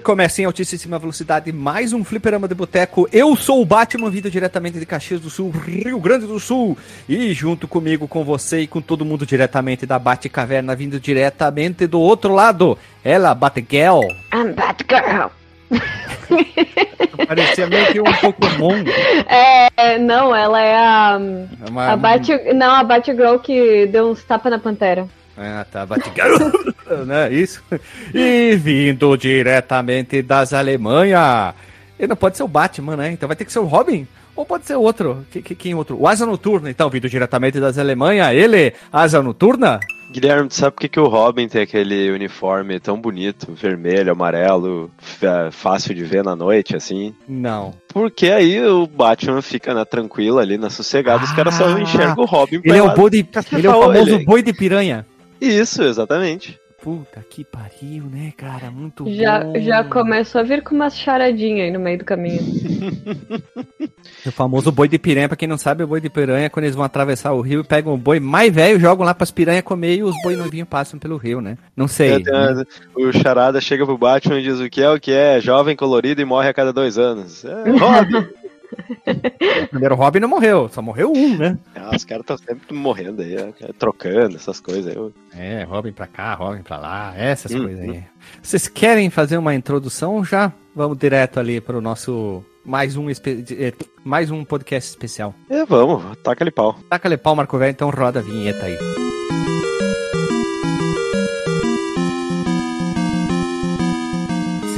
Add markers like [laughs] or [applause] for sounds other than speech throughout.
Começa em altíssima velocidade mais um fliperama de boteco. Eu sou o Batman, vindo diretamente de Caxias do Sul, Rio Grande do Sul. E junto comigo, com você e com todo mundo diretamente da Batcaverna, vindo diretamente do outro lado, ela, Batgirl. I'm Batgirl. Parecia meio que um Pokémon. [laughs] É, não, ela é a. É uma- a Bat, não, a Batgirl que deu uns tapas na pantera. Ah, tá, Batgirl. [laughs] né, isso. [laughs] E vindo diretamente das Alemanha. Ele não pode ser o Batman, né? Então vai ter que ser o Robin. Ou pode ser outro. Que- que- Quem outro? O Asa Noturna, então, vindo diretamente das Alemanha. Ele, Asa Noturna? Guilherme, tu sabe por que, que o Robin tem aquele uniforme tão bonito, vermelho, amarelo, f- fácil de ver na noite, assim? Não. Porque aí o Batman fica na tranquila ali, na sossegada, os caras só Ah, enxergam o Robin Ele é o boi de, ele é o Ele- famoso boi de piranha. Isso, exatamente. Puta que pariu, né, cara? Muito Já, bom. já começou a vir com umas charadinhas aí no meio do caminho. [laughs] O famoso boi de piranha, pra quem não sabe, o boi de piranha, quando eles vão atravessar o rio, pegam o boi mais velho, jogam lá pras piranhas comer e os boi novinhos passam pelo rio, né? Não sei. É, uma- O Charada chega pro Batman e diz o que é o que é, jovem, colorido e morre a cada dois anos. É, [laughs] Robin! O primeiro Robin não morreu, só morreu um, né? Ah, os caras estão sempre morrendo aí, trocando essas coisas. É, Robin pra cá, Robin pra lá, essas Hum, coisas aí. Vocês querem fazer uma introdução já? Vamos direto ali pro nosso mais um, eh, mais um podcast especial. É, vamos, taca ali pau. Taca-lhe pau, Marco Velho, então roda a vinheta aí.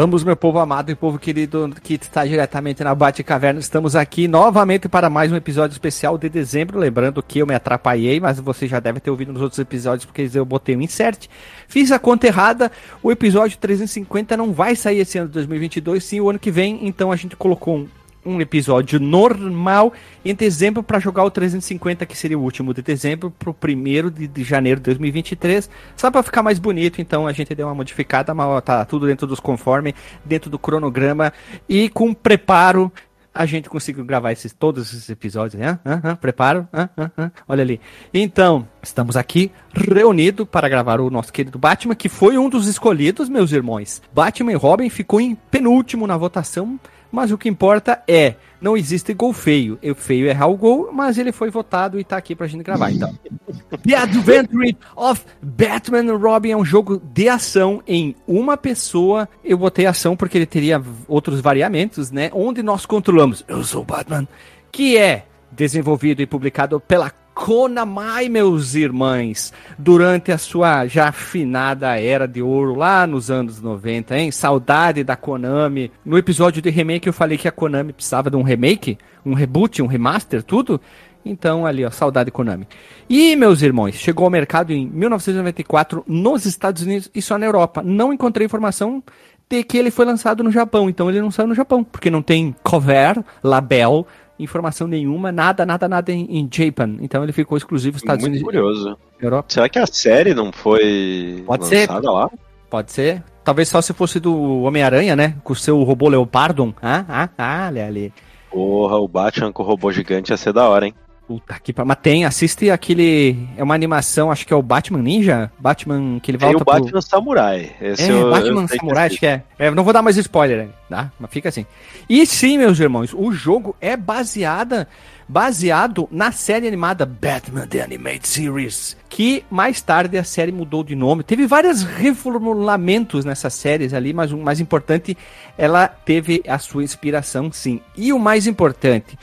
Voltamos, meu povo amado e povo querido que está diretamente na Bate Caverna. Estamos aqui novamente para mais um episódio especial de dezembro. Lembrando que eu me atrapalhei, mas você já deve ter ouvido nos outros episódios porque eu botei um insert. Fiz a conta errada. O episódio 350 não vai sair esse ano de 2022, sim o ano que vem. Então a gente colocou um um episódio normal em dezembro para jogar o 350, que seria o último de dezembro, pro primeiro de, de janeiro de 2023. Só para ficar mais bonito, então a gente deu uma modificada, mas tá tudo dentro dos conforme, dentro do cronograma e com preparo. A gente conseguiu gravar esses, todos esses episódios, né? Hã? Hã? Preparo? Hã? Hã? Olha ali. Então, estamos aqui reunidos para gravar o nosso querido Batman, que foi um dos escolhidos, meus irmãos. Batman e Robin ficou em penúltimo na votação, mas o que importa é, não existe gol feio. O feio é errar o gol, mas ele foi votado e tá aqui pra gente gravar, então. [laughs] The Adventure of Batman and Robin é um jogo de ação em uma pessoa. Eu botei ação porque ele teria outros variamentos, né? Onde nós controlamos, eu sou o Batman, que é desenvolvido e publicado pela Konami, meus irmãos, durante a sua já afinada era de ouro lá nos anos 90, hein? Saudade da Konami. No episódio de remake eu falei que a Konami precisava de um remake, um reboot, um remaster, tudo. Então, ali, ó, saudade Konami. E, meus irmãos, chegou ao mercado em 1994 nos Estados Unidos e só na Europa. Não encontrei informação de que ele foi lançado no Japão, então ele não saiu no Japão, porque não tem cover, label, informação nenhuma, nada, nada, nada em, em Japan. Então ele ficou exclusivo nos Estados Muito Unidos curioso. Europa. Será que a série não foi Pode ser. lançada lá? Pode ser. Talvez só se fosse do Homem-Aranha, né? Com o seu robô Leopardon. Ah, ah, ah, olha ali. Porra, o Batman com o robô gigante ia ser da hora, hein? Puta que pariu. Mas tem, assiste aquele. É uma animação, acho que é o Batman Ninja? Batman que ele Tem volta o Batman Samurai. Esse É, eu- Batman eu Samurai, acho que é. é. Não vou dar mais spoiler, né? tá? Mas fica assim. E sim, meus irmãos, o jogo é baseada, baseado na série animada Batman The Animated Series, que mais tarde a série mudou de nome. Teve vários reformulamentos nessas séries ali, mas o mais importante, ela teve a sua inspiração, sim. E o mais importante,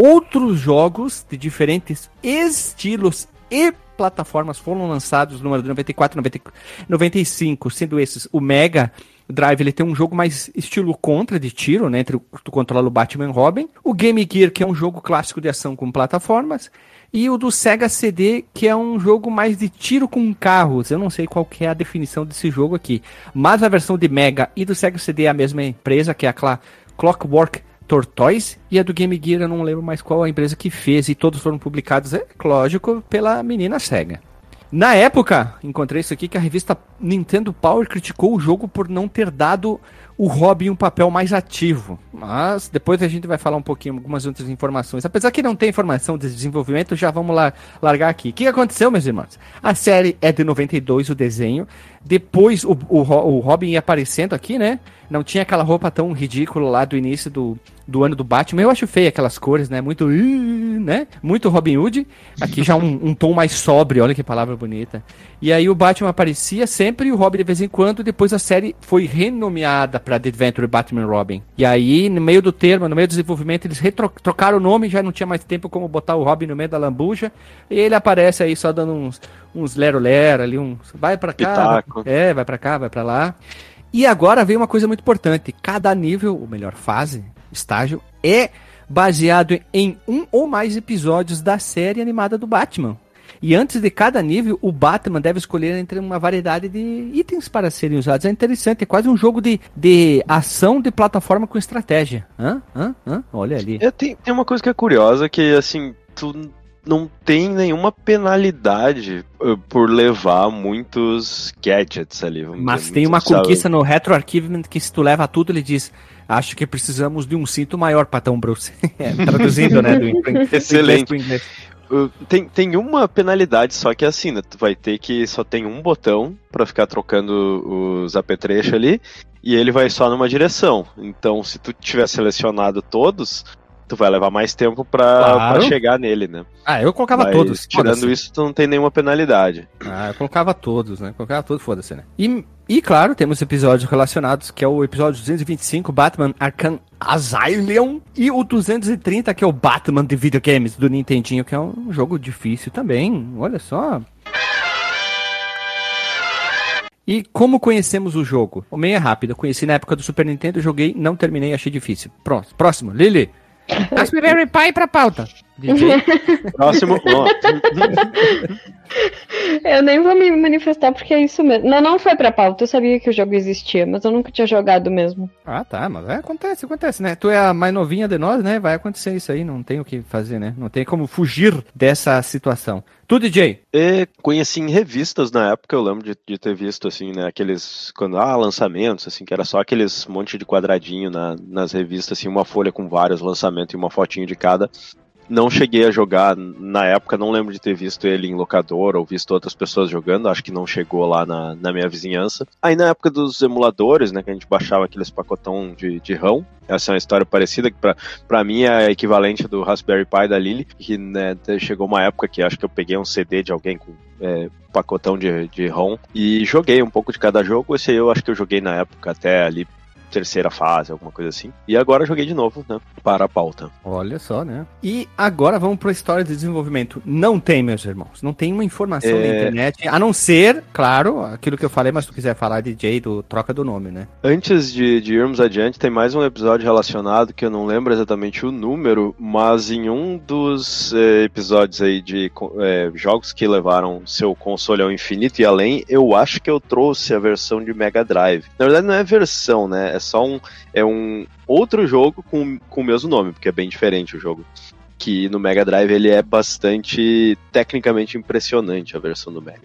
outros jogos de diferentes estilos e plataformas foram lançados no ano de 94, 90, 95, sendo esses o Mega Drive, ele tem um jogo mais estilo contra de tiro, né, entre tu controla o Batman e Robin, o Game Gear, que é um jogo clássico de ação com plataformas, e o do Sega CD, que é um jogo mais de tiro com carros. Eu não sei qual que é a definição desse jogo aqui, mas a versão de Mega e do Sega CD é a mesma empresa, que é a Clockwork Tortoise e a do Game Gear eu não lembro mais qual a empresa que fez e todos foram publicados, é lógico, pela menina Sega. Na época, encontrei isso aqui que a revista Nintendo Power criticou o jogo por não ter dado o Robin um papel mais ativo. Mas depois a gente vai falar um pouquinho algumas outras informações. Apesar que não tem informação de desenvolvimento, já vamos lá largar aqui. O que aconteceu, meus irmãos? A série é de 92, o desenho. Depois o, o, o Robin ia aparecendo aqui, né? Não tinha aquela roupa tão ridícula lá do início do, do ano do Batman. Eu acho feio aquelas cores, né? Muito, né? Muito Robin Hood. Aqui já um, um tom mais sóbrio, olha que palavra bonita. E aí o Batman aparecia sempre e o Robin de vez em quando. Depois a série foi renomeada para The Adventure Batman Robin. E aí, no meio do termo, no meio do desenvolvimento, eles trocaram o nome, já não tinha mais tempo como botar o Robin no meio da lambuja. E ele aparece aí só dando uns, uns lero-lero ali, uns. Vai pra cá. vai- é, vai pra cá, vai pra lá. E agora vem uma coisa muito importante. Cada nível, ou melhor, fase, estágio, é baseado em um ou mais episódios da série animada do Batman. E antes de cada nível, o Batman deve escolher entre uma variedade de itens para serem usados. É interessante, é quase um jogo de, de ação de plataforma com estratégia. Hã? Hã? Hã? Olha ali. É, tem, tem uma coisa que é curiosa, que assim, tu não tem nenhuma penalidade eh, por levar muitos gadgets ali. Mas dizer, tem uma sabe? conquista no Retro Archivement que se tu leva tudo, ele diz. Acho que precisamos de um cinto maior, Patão Bruce. [laughs] É, traduzindo, né? Do, Excelente. inglês. Tem, tem uma penalidade, só que é assim, né? Tu vai ter que só tem um botão pra ficar trocando os apetrechos ali, e ele vai só numa direção. Então, se tu tiver selecionado todos, tu vai levar mais tempo pra, Claro. pra chegar nele, né? Ah, eu colocava Mas, todos. Tirando isso, tu não tem nenhuma penalidade. Ah, eu colocava todos, né? Colocava todos, foda-se, né? E, e claro, temos episódios relacionados, que é o episódio 225, Batman Arkham Asylum, e o 230, que é o Batman de videogames do Nintendinho, que é um jogo difícil também. Olha só. E como conhecemos o jogo? O meio é rápido. Eu conheci na época do Super Nintendo, joguei, não terminei, achei difícil. Próximo, próximo Lily. Raspberry Pi pra pauta. DJ. [laughs] Próximo. [laughs] Eu nem vou me manifestar porque é isso mesmo. Não, não foi pra pauta. Eu sabia que o jogo existia, mas eu nunca tinha jogado mesmo. Ah, tá, mas é, acontece, acontece, né? Tu é a mais novinha de nós, né? Vai acontecer isso aí, não tem o que fazer, né? Não tem como fugir dessa situação. Tu, DJ? E conheci em revistas na época, eu lembro de, de ter visto, assim, né, aqueles, quando, ah, lançamentos, assim, que era só aqueles monte de quadradinho na- nas revistas, assim, uma folha com vários lançamentos e uma fotinho de cada. Não cheguei a jogar na época, não lembro de ter visto ele em locador ou visto outras pessoas jogando, acho que não chegou lá na, na minha vizinhança. Aí na época dos emuladores, né, que a gente baixava aqueles pacotão de, de RAM, essa é uma história parecida, que pra mim é equivalente do Raspberry Pi da Lily, que né, chegou uma época que acho que eu peguei um CD de alguém com é, pacotão de, de ROM e joguei um pouco de cada jogo. Esse aí eu acho que eu joguei na época até ali terceira fase, alguma coisa assim. E agora joguei de novo, né, para a pauta. Olha só, né? E agora vamos para a história de desenvolvimento. Não tem, meus irmãos. Não tem uma informação É. na internet, a não ser, claro, aquilo que eu falei, mas se tu quiser falar, DJ, do troca do nome, né? Antes de, de irmos adiante, tem mais um episódio relacionado que eu não lembro exatamente o número, mas em um dos eh, episódios aí de eh, jogos que levaram seu console ao infinito e além, eu acho que eu trouxe a versão de Mega Drive. Na verdade, não é versão, né? É só um, é um outro jogo com, com o mesmo nome, porque é bem diferente o jogo. Que no Mega Drive ele é bastante tecnicamente impressionante a versão do Mega.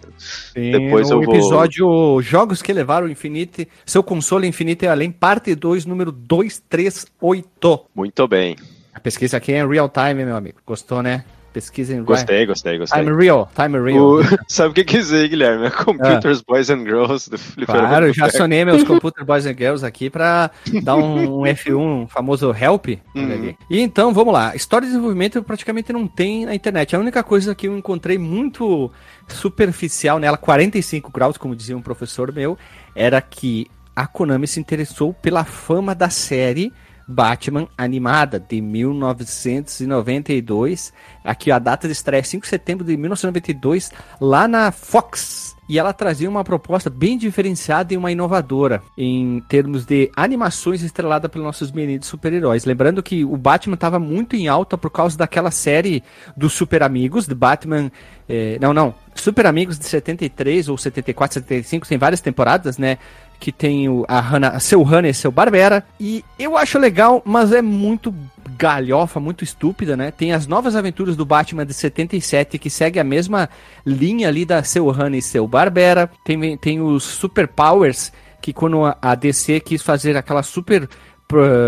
Depois no eu vou- episódio Jogos que levaram o Infinite, seu console Infinite e além, parte 2, número 238. Muito bem. A pesquisa aqui é em real time, meu amigo. Gostou, né? Pesquisem. Gostei, gostei, gostei. Time Real, Time Real. O... [laughs] Sabe o que quer dizer, Guilherme? [laughs] Computers ah. Boys and Girls do Fliperama. Claro, já acionei meus Computer Boys and Girls aqui pra dar um, um F1, um famoso help. Uhum. E então, vamos lá. História de desenvolvimento praticamente não tem na internet. A única coisa que eu encontrei muito superficial nela, 45 graus, como dizia um professor meu, era que a Konami se interessou pela fama da série Batman animada de 1992. Aqui a data de estreia é 5 de setembro de 1992, lá na Fox. E ela trazia uma proposta bem diferenciada e uma inovadora em termos de animações estrelada pelos nossos meninos super-heróis. Lembrando que o Batman estava muito em alta por causa daquela série dos Super Amigos, de Batman. Eh, não, não. Super Amigos de 73 ou 74, 75, tem várias temporadas, né? Que tem o, a Hannah, seu Hannah e seu Barbera. E eu acho legal, mas é muito galhofa, muito estúpida, né? Tem as novas aventuras do Batman de 77, que segue a mesma linha ali da seu Hannah e seu Barbera. Tem, tem os Super Powers, que quando a DC quis fazer aquela super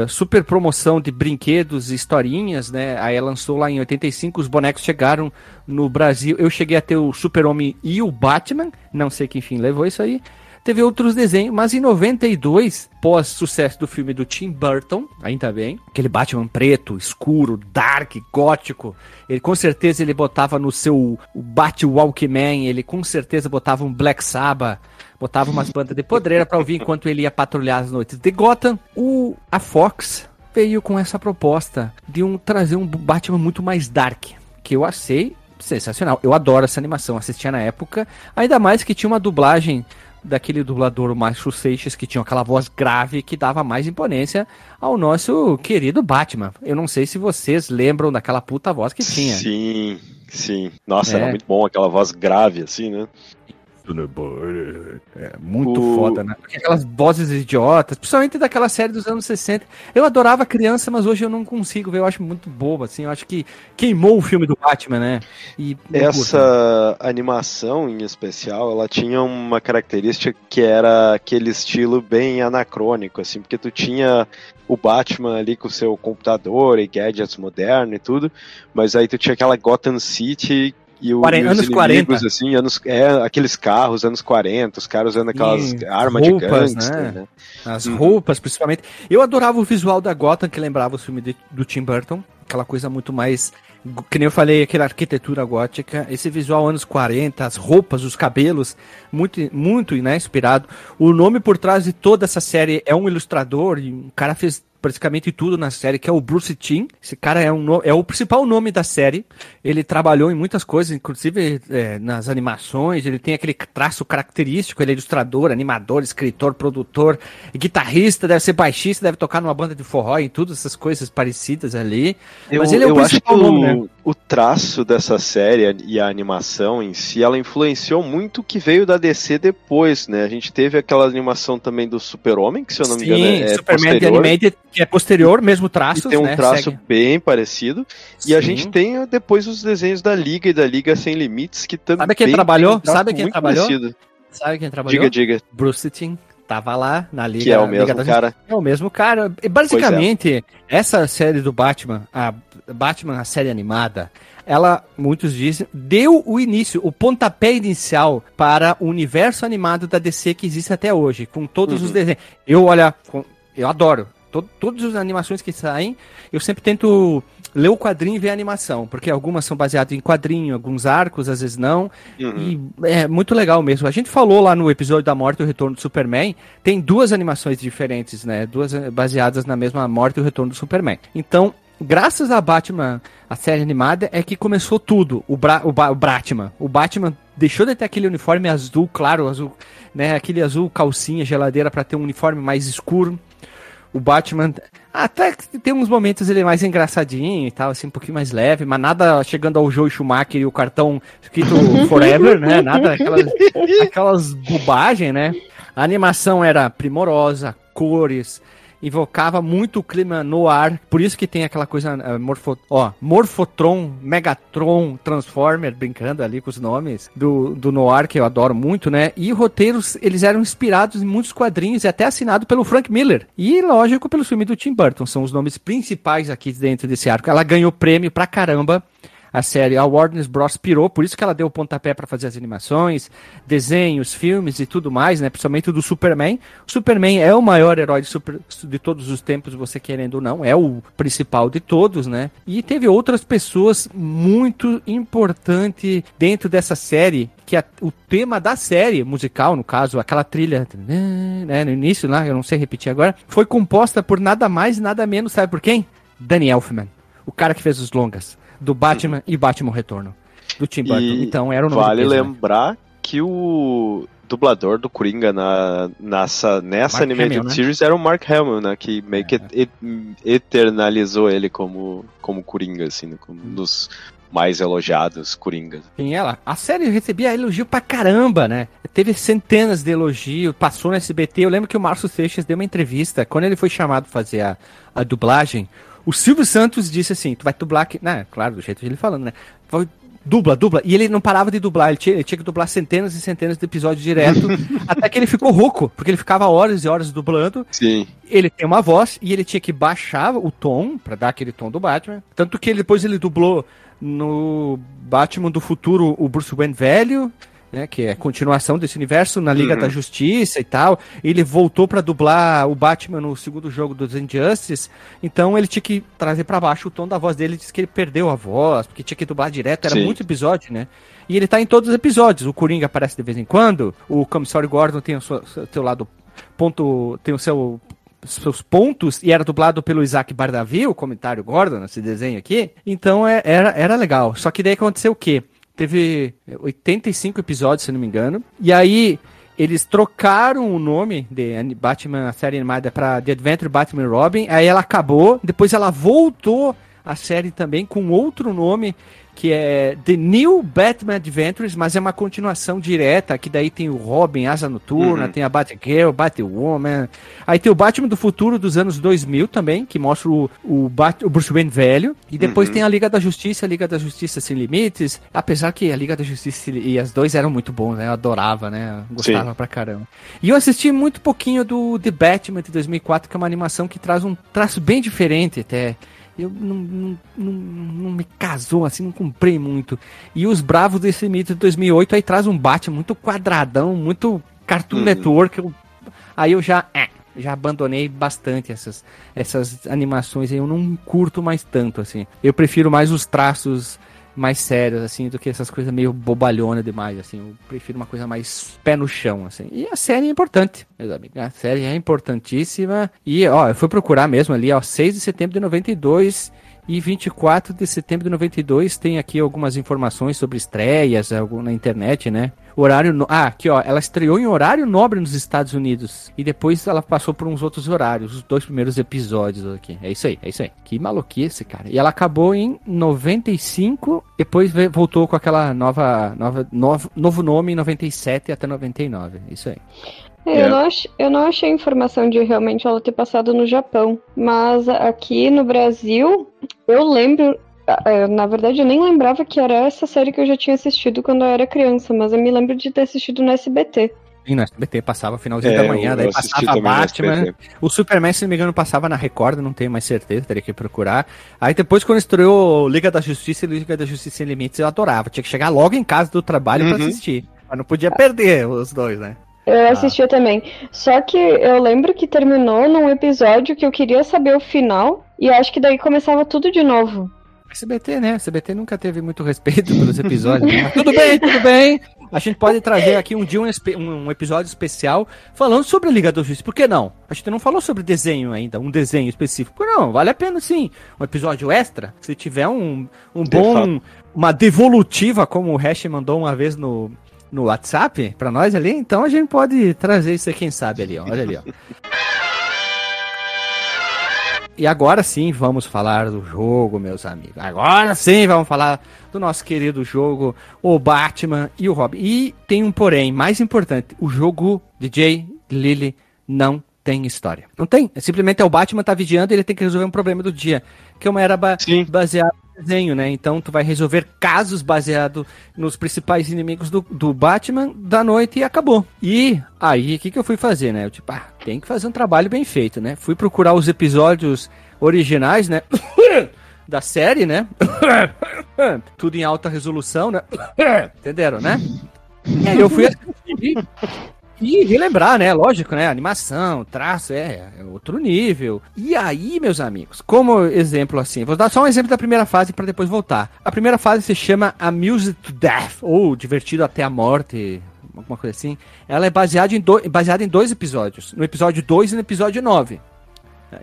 super promoção de brinquedos e historinhas, né? Aí ela lançou lá em 85, os bonecos chegaram no Brasil. Eu cheguei a ter o Super-Homem e o Batman, não sei que enfim levou isso aí teve outros desenhos, mas em 92, pós sucesso do filme do Tim Burton, ainda bem, aquele Batman preto, escuro, dark, gótico, ele com certeza ele botava no seu Bat Walkman, ele com certeza botava um Black Sabbath, botava umas bandas de podreira para ouvir enquanto ele ia patrulhar as noites de Gotham. O a Fox veio com essa proposta de um trazer um Batman muito mais dark, que eu achei sensacional. Eu adoro essa animação, assistia na época, ainda mais que tinha uma dublagem daquele dublador Márcio Seixas que tinha aquela voz grave que dava mais imponência ao nosso querido Batman. Eu não sei se vocês lembram daquela puta voz que tinha. Sim, sim. Nossa, é. era muito bom aquela voz grave assim, né? É muito o... foda, né? Porque aquelas vozes idiotas, principalmente daquela série dos anos 60. Eu adorava criança, mas hoje eu não consigo ver. Eu acho muito bobo, assim. Eu acho que queimou o filme do Batman, né? E Essa curto, animação em especial, ela tinha uma característica que era aquele estilo bem anacrônico, assim, porque tu tinha o Batman ali com o seu computador e gadgets modernos e tudo, mas aí tu tinha aquela Gotham City e, o, 40, e anos inimigos, 40. assim, anos, é, aqueles carros, anos 40, os caras usando aquelas armas de gangster, né? né? As uhum. roupas, principalmente. Eu adorava o visual da Gotham, que lembrava o filme de, do Tim Burton. Aquela coisa muito mais que nem eu falei, aquela arquitetura gótica, esse visual anos 40, as roupas, os cabelos, muito, muito né, inspirado. O nome por trás de toda essa série é um ilustrador, e um cara fez praticamente tudo na série, que é o Bruce Timm. Esse cara é, um, é o principal nome da série. Ele trabalhou em muitas coisas, inclusive é, nas animações. Ele tem aquele traço característico. Ele é ilustrador, animador, escritor, produtor, guitarrista, deve ser baixista, deve tocar numa banda de forró e todas essas coisas parecidas ali. Eu, Mas ele é o principal nome, né? O traço dessa série e a animação em si, ela influenciou muito o que veio da DC depois, né? A gente teve aquela animação também do Super-Homem, que se eu não me engano é Superman posterior. Animated, que é posterior, mesmo traço. Tem um né? traço Segue. bem parecido. Sim. E a gente tem depois os desenhos da Liga e da Liga Sem Limites, que também. Sabe quem trabalhou? Um Sabe quem trabalhou? Parecido. Sabe quem trabalhou? Diga, diga. Bruce Timm tava lá na liga. Que é o mesmo cara. É o mesmo cara. E basicamente, é. essa série do Batman, a Batman, a série animada, ela, muitos dizem, deu o início, o pontapé inicial para o universo animado da DC que existe até hoje, com todos uhum. os desenhos. Eu, olha, eu adoro. todas as animações que saem, eu sempre tento ler o quadrinho e ver a animação, porque algumas são baseadas em quadrinho, alguns arcos, às vezes não. Uhum. E é muito legal mesmo. A gente falou lá no episódio da Morte e o Retorno do Superman, tem duas animações diferentes, né? Duas eh, baseadas na mesma Morte e o Retorno do Superman. Então, graças a Batman, a série animada, é que começou tudo. O, Bra o, ba o Batman. O Batman deixou de ter aquele uniforme azul, claro, azul, né? Aquele azul calcinha, geladeira, para ter um uniforme mais escuro. O Batman. Até tem uns momentos ele é mais engraçadinho e tal, assim, um pouquinho mais leve, mas nada chegando ao Joe Schumacher e o cartão escrito [laughs] Forever, né? Nada, aquelas, aquelas bobagens, né? A animação era primorosa, cores, invocava muito o clima no ar, por isso que tem aquela coisa uh, morfo, ó, Morfotron, Megatron, Transformer, brincando ali com os nomes do, do Noir, que eu adoro muito, né? E roteiros, eles eram inspirados em muitos quadrinhos e até assinado pelo Frank Miller. E, lógico, pelo filme do Tim Burton, são os nomes principais aqui dentro desse arco. Ela ganhou prêmio pra caramba a série, a Warner Bros. pirou, por isso que ela deu o pontapé para fazer as animações, desenhos, filmes e tudo mais, né? Principalmente do Superman. O Superman é o maior herói de, super, de todos os tempos, você querendo ou não, é o principal de todos, né? E teve outras pessoas muito importantes dentro dessa série, que a, o tema da série musical, no caso, aquela trilha, né, no início lá, eu não sei repetir agora, foi composta por nada mais e nada menos, sabe por quem? Danny Elfman, o cara que fez os longas do Batman e Batman Retorno, do Tim Burton. E então era o nome Vale né? lembrar que o dublador do Coringa na, nessa, nessa Mark Animated Hamill, né? Series era o Mark Hamill, né? Que meio que et- eternalizou ele como, como Coringa, assim, né, como um dos mais elogiados Coringas. Quem ela? A série recebia elogio pra caramba, né? Teve centenas de elogios, passou no SBT. Eu lembro que o Márcio Seixas deu uma entrevista, quando ele foi chamado fazer a, a dublagem, o Silvio Santos disse assim, tu vai dublar aqui... Né, claro, do jeito de ele falando, né? Vai- Dubla, dubla. E ele não parava de dublar, ele tinha, ele tinha que dublar centenas e centenas de episódios direto, [laughs] até que ele ficou rouco, porque ele ficava horas e horas dublando, Sim. ele tem uma voz e ele tinha que baixar o tom pra dar aquele tom do Batman. Tanto que ele, depois ele dublou no Batman do futuro o Bruce Wayne velho, né, que é a continuação desse universo na Liga Uhum. da Justiça e tal. Ele voltou pra dublar o Batman no segundo jogo dos Injustice. Então ele tinha que trazer pra baixo o tom da voz dele, ele disse que ele perdeu a voz, porque tinha que dublar direto, era Sim. muito episódio, né? E ele tá em todos os episódios. O Coringa aparece de vez em quando, o Comissário Gordon tem o seu, seu lado ponto, tem o seu seus pontos e era dublado pelo Isaac Bardavi, o comentário Gordon, esse desenho aqui. Então é- era, era legal. Só que daí aconteceu o quê? Teve 85 episódios, se não me engano. E aí eles trocaram o nome de Batman, a série animada, para The Adventure Batman Robin. Aí ela acabou, depois ela voltou a série também com outro nome que é The New Batman Adventures, mas é uma continuação direta, que daí tem o Robin, Asa Noturna, Uhum. tem a Batgirl, Batwoman. Aí tem o Batman do futuro dos anos 2000 também, que mostra o, o, Bat, o Bruce Wayne velho. E depois Uhum. tem a Liga da Justiça, a Liga da Justiça Sem Limites. Apesar que a Liga da Justiça e as dois eram muito bons, né? Eu adorava, né? Eu Gostava Sim. pra caramba. E eu assisti muito pouquinho do The Batman de 2004, que é uma animação que traz um traço bem diferente até. Eu não, não, não, não me casou, assim, não comprei muito. E os Bravos desse mito de 2008 aí traz um Batman muito quadradão, muito Cartoon Uhum. Network. eu- aí eu já, é, já abandonei bastante essas, essas animações aí, eu não curto mais tanto, assim. Eu prefiro mais os traços mais sérios, assim, do que essas coisas meio bobalhona demais, assim. Eu prefiro uma coisa mais pé no chão, assim. E a série é importante, meus amigos. A série é importantíssima. E, ó, eu fui procurar mesmo ali, ó, 6 de setembro de 92 e 24 de setembro de 92 tem aqui algumas informações sobre estreias na internet, né? Horário. No... Ah, aqui ó, ela estreou em horário nobre nos Estados Unidos. E depois ela passou por uns outros horários, os dois primeiros episódios aqui. É isso aí, é isso aí. Que maluquice, cara. E ela acabou em 95, depois voltou com aquela nova, nova novo, novo nome em 97 até 99. É isso aí. É, É. Eu, não ach- eu não achei informação de realmente ela ter passado no Japão, mas aqui no Brasil, eu lembro. Na verdade, eu nem lembrava que era essa série que eu já tinha assistido quando eu era criança, mas eu me lembro de ter assistido no SBT. E no SBT passava finalzinho É, da eu- manhã, daí passava Batman. O Superman, se não me engano, passava na Record, não tenho mais certeza, teria que procurar. Aí depois, quando estreou Liga da Justiça e Liga da Justiça Sem Limites, eu adorava. Tinha que chegar logo em casa do trabalho pra Uhum. assistir. Mas não podia perder os dois, né? Eu assistia também. Só que eu lembro que terminou num episódio que eu queria saber o final, e acho que daí começava tudo de novo. SBT, né? SBT nunca teve muito respeito pelos episódios. [laughs] né? Tudo bem, tudo bem. A gente pode trazer aqui um dia um, um- episódio especial falando sobre a Liga da Justiça. Por que não? A gente não falou sobre desenho ainda, um desenho específico. Não? Vale a pena sim. Um episódio extra. Se tiver um, um bom. Uma devolutiva, como o Hash mandou uma vez no, no WhatsApp pra nós ali, então a gente pode trazer isso aí, quem sabe ali, ó. Olha ali, ó. E agora sim vamos falar do jogo, meus amigos. Agora sim vamos falar do nosso querido jogo, o Batman e o Robin. E tem um porém mais importante: o jogo DJ Lily não tem história. Não tem. Simplesmente é o Batman tá vigiando e ele tem que resolver um problema do dia. Que é uma era ba Sim. baseada desenho, né? Então tu vai resolver casos baseado nos principais inimigos do, do Batman da noite e acabou. E aí, o que, que eu fui fazer, né? Eu tipo, ah, tem que fazer um trabalho bem feito, né? Fui procurar os episódios originais, né? [coughs] da série, né? [coughs] Tudo em alta resolução, né? [coughs] Entenderam, né? E aí eu fui assistir e relembrar, né? Lógico, né? Animação, traço, é, é, outro nível. E aí, meus amigos, como exemplo assim, vou dar só um exemplo da primeira fase para depois voltar. A primeira fase se chama Amused to Death, ou Divertido até a Morte, alguma coisa assim. Ela é baseada em, do, baseada em dois episódios, no episódio 2 e no episódio 9.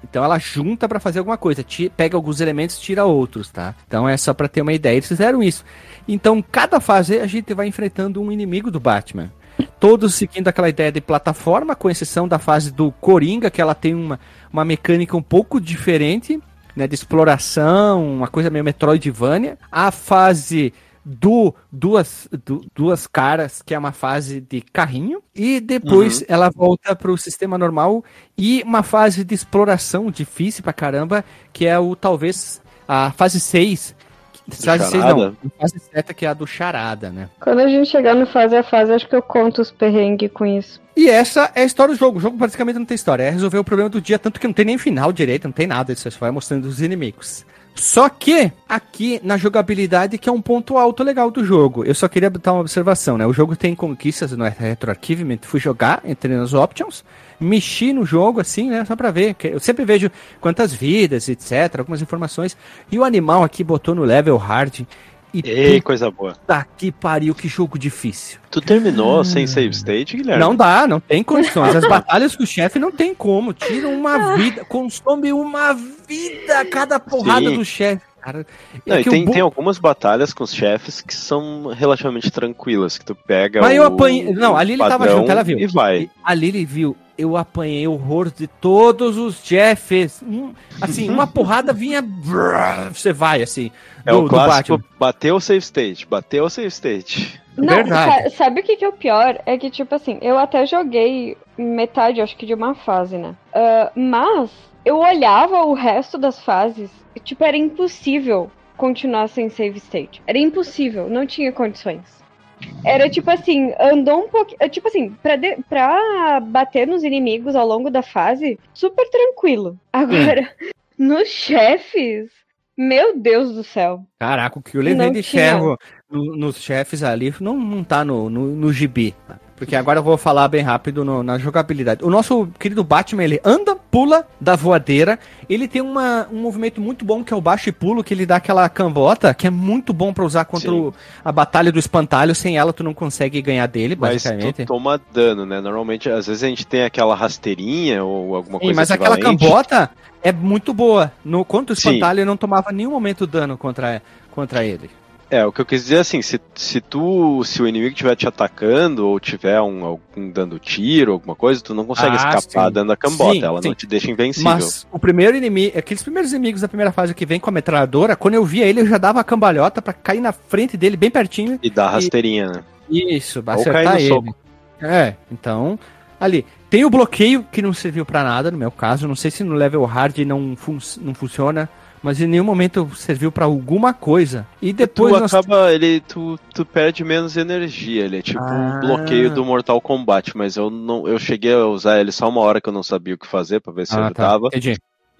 Então ela junta para fazer alguma coisa, pega alguns elementos, tira outros, tá? Então é só para ter uma ideia. Eles fizeram isso. Então cada fase a gente vai enfrentando um inimigo do Batman. Todos seguindo aquela ideia de plataforma, com exceção da fase do Coringa, que ela tem uma, uma mecânica um pouco diferente, né, de exploração, uma coisa meio Metroidvania. A fase do duas, do, duas caras, que é uma fase de carrinho, e depois uhum. ela volta para o sistema normal e uma fase de exploração difícil pra caramba, que é o talvez a fase 6, Fase 6 não, fase 7 que é a do Charada, né? Quando a gente chegar no fase a fase, acho que eu conto os perrengues com isso. E essa é a história do jogo. O jogo praticamente não tem história. É resolver o problema do dia, tanto que não tem nem final direito, não tem nada. Isso só vai mostrando os inimigos. Só que aqui na jogabilidade que é um ponto alto legal do jogo. Eu só queria botar uma observação, né? O jogo tem conquistas no retroarchivement. Fui jogar, entrei nas options mexi no jogo, assim, né? Só pra ver. Eu sempre vejo quantas vidas, etc., algumas informações. E o animal aqui botou no level hard. E Ei, coisa boa. Tá que pariu, que jogo difícil. Tu terminou hum. sem save state, Guilherme? Não dá, não tem condições. As [laughs] batalhas com o chefe não tem como. Tira uma vida, consome uma vida cada porrada Sim. do chefe. Cara, não, e tem, tem algumas batalhas com os chefes que são relativamente tranquilas, que tu pega. Mas o, eu apanhei. Não, ali ele tava junto, ela viu. E vai. Ali ele viu eu apanhei horror de todos os chefes. Um, assim, uma [laughs] porrada vinha. Você vai, assim. É do, o clássico, bateu o save state, bateu o save state. Não, Verdade. sabe o que, que é o pior? É que, tipo assim, eu até joguei metade, acho que de uma fase, né? Uh, mas eu olhava o resto das fases, e, tipo, era impossível continuar sem save state. Era impossível, não tinha condições. Era tipo assim, andou um pouquinho. É, tipo assim, pra, de, pra bater nos inimigos ao longo da fase, super tranquilo. Agora, [laughs] nos chefes, meu Deus do céu. Caraca, o que eu levei de ferro no, nos chefes ali não, não tá no, no, no gibi. Porque agora eu vou falar bem rápido no, na jogabilidade. O nosso querido Batman, ele anda, pula da voadeira. Ele tem uma, um movimento muito bom que é o baixo e pulo, que ele dá aquela cambota, que é muito bom para usar contra o, a batalha do espantalho. Sem ela, tu não consegue ganhar dele, basicamente. Mas tu toma dano, né? Normalmente, às vezes a gente tem aquela rasteirinha ou alguma Sim, coisa mas aquela cambota é muito boa. No, contra o espantalho, Sim. eu não tomava nenhum momento dano contra, contra ele. É, o que eu quis dizer é assim, se, se tu, se o inimigo estiver te atacando ou tiver um, algum dando tiro, alguma coisa, tu não consegue ah, escapar sim. dando a cambota, sim, ela sim. não te deixa invencível. Mas o primeiro inimigo, aqueles primeiros inimigos da primeira fase que vem com a metralhadora, quando eu via ele, eu já dava a cambalhota para cair na frente dele, bem pertinho. E dar rasteirinha, né? Isso, acertar ele. Soco. É, então, ali. Tem o bloqueio que não serviu para nada, no meu caso, não sei se no level hard não, fun não funciona mas em nenhum momento serviu para alguma coisa. E depois tu nós... acaba, ele tu, tu perde menos energia, ele é tipo ah. um bloqueio do Mortal Kombat, mas eu não eu cheguei a usar ele só uma hora que eu não sabia o que fazer para ver se ah, ajudava. Tá.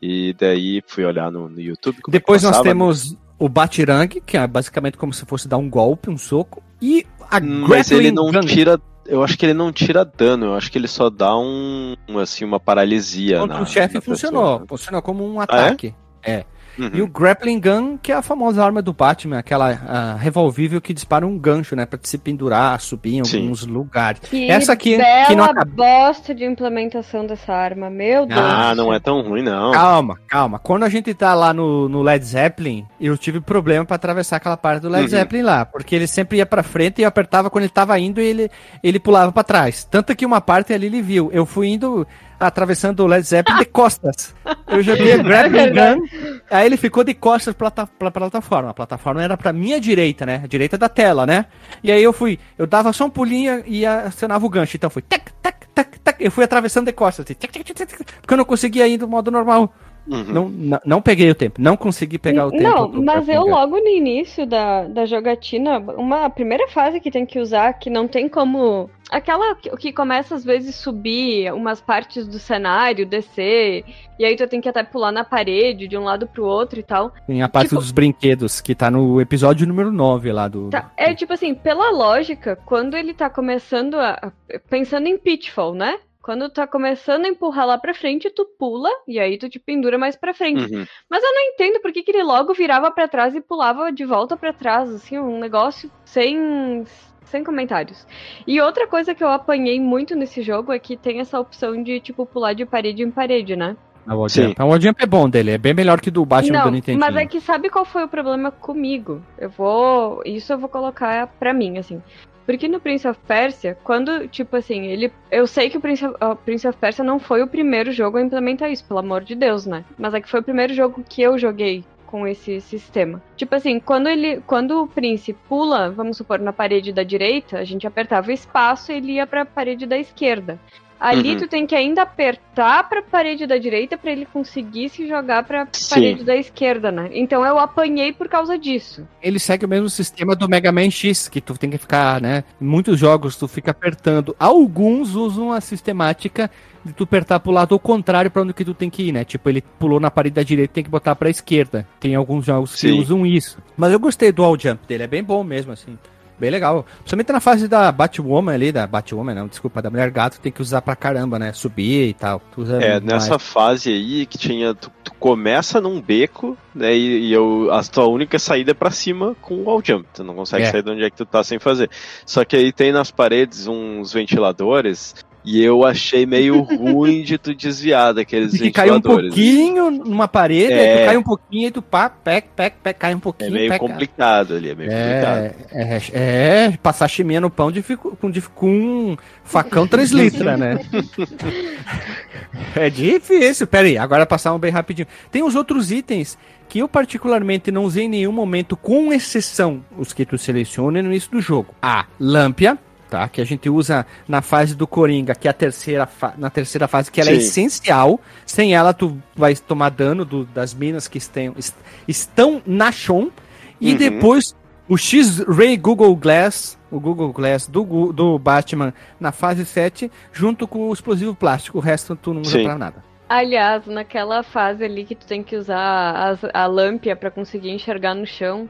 E daí fui olhar no, no YouTube. É depois nós temos o Batirang, que é basicamente como se fosse dar um golpe, um soco, e a Mas ele não gun. tira eu acho que ele não tira dano, eu acho que ele só dá um, assim, uma paralisia. Contra o chefe funcionou, pessoa. funcionou como um ataque. Ah, é? é. Uhum. E o Grappling Gun, que é a famosa arma do Batman, aquela revolvível que dispara um gancho, né? Pra se pendurar, subir em Sim. alguns lugares. Que Essa aqui bela que não acaba... bosta de implementação dessa arma, meu Deus. Ah, não é tão ruim, não. Calma, calma. Quando a gente tá lá no, no Led Zeppelin, eu tive problema para atravessar aquela parte do Led uhum. Zeppelin lá, porque ele sempre ia pra frente e eu apertava quando ele tava indo e ele, ele pulava para trás. Tanto que uma parte ali ele viu. Eu fui indo atravessando o Led Zeppelin de costas. Eu joguei [laughs] a grappling gun, aí ele ficou de costas pra, pra, plataforma. A plataforma era pra minha direita, né? A direita da tela, né? E aí eu fui, eu dava só um pulinho e acionava o gancho. Então foi tac, tac, tac, tac. Eu fui atravessando de costas, assim, tac, tac, tac, porque eu não conseguia ir do modo normal. Uhum. Não, não, não, peguei o tempo, não consegui pegar o tempo. Não, mas eu logo no início da, da jogatina, uma primeira fase que tem que usar, que não tem como. Aquela que, que começa às vezes subir umas partes do cenário, descer, e aí tu tem que até pular na parede de um lado pro outro e tal. Tem a parte tipo, dos brinquedos, que tá no episódio número 9 lá do. Tá, é tipo assim, pela lógica, quando ele tá começando a. Pensando em Pitfall, né? Quando tá começando a empurrar lá pra frente, tu pula e aí tu te pendura mais pra frente. Uhum. Mas eu não entendo por que, que ele logo virava para trás e pulava de volta para trás, assim, um negócio sem sem comentários. E outra coisa que eu apanhei muito nesse jogo é que tem essa opção de, tipo, pular de parede em parede, né? A jump é bom dele, é bem melhor que do Batman não, do Nintendo. Mas é que sabe qual foi o problema comigo? Eu vou. Isso eu vou colocar pra mim, assim. Porque no Prince of Persia, quando, tipo assim, ele. Eu sei que o Prince of, o Prince of Persia não foi o primeiro jogo a implementar isso, pelo amor de Deus, né? Mas é que foi o primeiro jogo que eu joguei com esse sistema. Tipo assim, quando ele, quando o príncipe pula, vamos supor, na parede da direita, a gente apertava o espaço e ele ia para a parede da esquerda. Ali uhum. tu tem que ainda apertar pra parede da direita para ele conseguir se jogar pra Sim. parede da esquerda, né? Então eu apanhei por causa disso. Ele segue o mesmo sistema do Mega Man X, que tu tem que ficar, né? Em muitos jogos tu fica apertando. Alguns usam a sistemática de tu apertar pro lado ao contrário para onde que tu tem que ir, né? Tipo, ele pulou na parede da direita tem que botar pra esquerda. Tem alguns jogos Sim. que usam isso. Mas eu gostei do all jump dele, é bem bom mesmo, assim. Bem legal. Principalmente na fase da Batwoman ali, da Batwoman, não, desculpa, da Mulher Gato, tem que usar pra caramba, né? Subir e tal. é, nessa mais. fase aí que tinha. Tu, tu, começa num beco, né? E, e eu, a tua única saída é pra cima com o wall jump. Tu não consegue é. sair de onde é que tu tá sem fazer. Só que aí tem nas paredes uns ventiladores e eu achei meio [laughs] ruim de tu desviar daqueles Porque cai um pouquinho numa parede, é... tu cai um pouquinho e tu pá, pec, pec, pec, cai um pouquinho. É meio pec, complicado ali, é meio é, complicado. É, é, passar chimia no pão de, com, de, com um facão 3 litros, né? [laughs] é difícil. Pera aí, agora passar um bem rapidinho. Tem os outros itens que eu particularmente não usei em nenhum momento, com exceção os que tu seleciona no início do jogo. A lâmpia, tá? Que a gente usa na fase do Coringa, que é a terceira na terceira fase, que ela é Sim. é essencial. Sem ela, tu vai tomar dano do, das minas que estão, estão na chão. E uhum. depois o X-Ray Google Glass, o Google Glass do, do Batman na fase 7, junto com o explosivo plástico. O resto tu não usa Sim. pra nada. Aliás, naquela fase ali que tu tem que usar a, a lâmpada para conseguir enxergar no chão,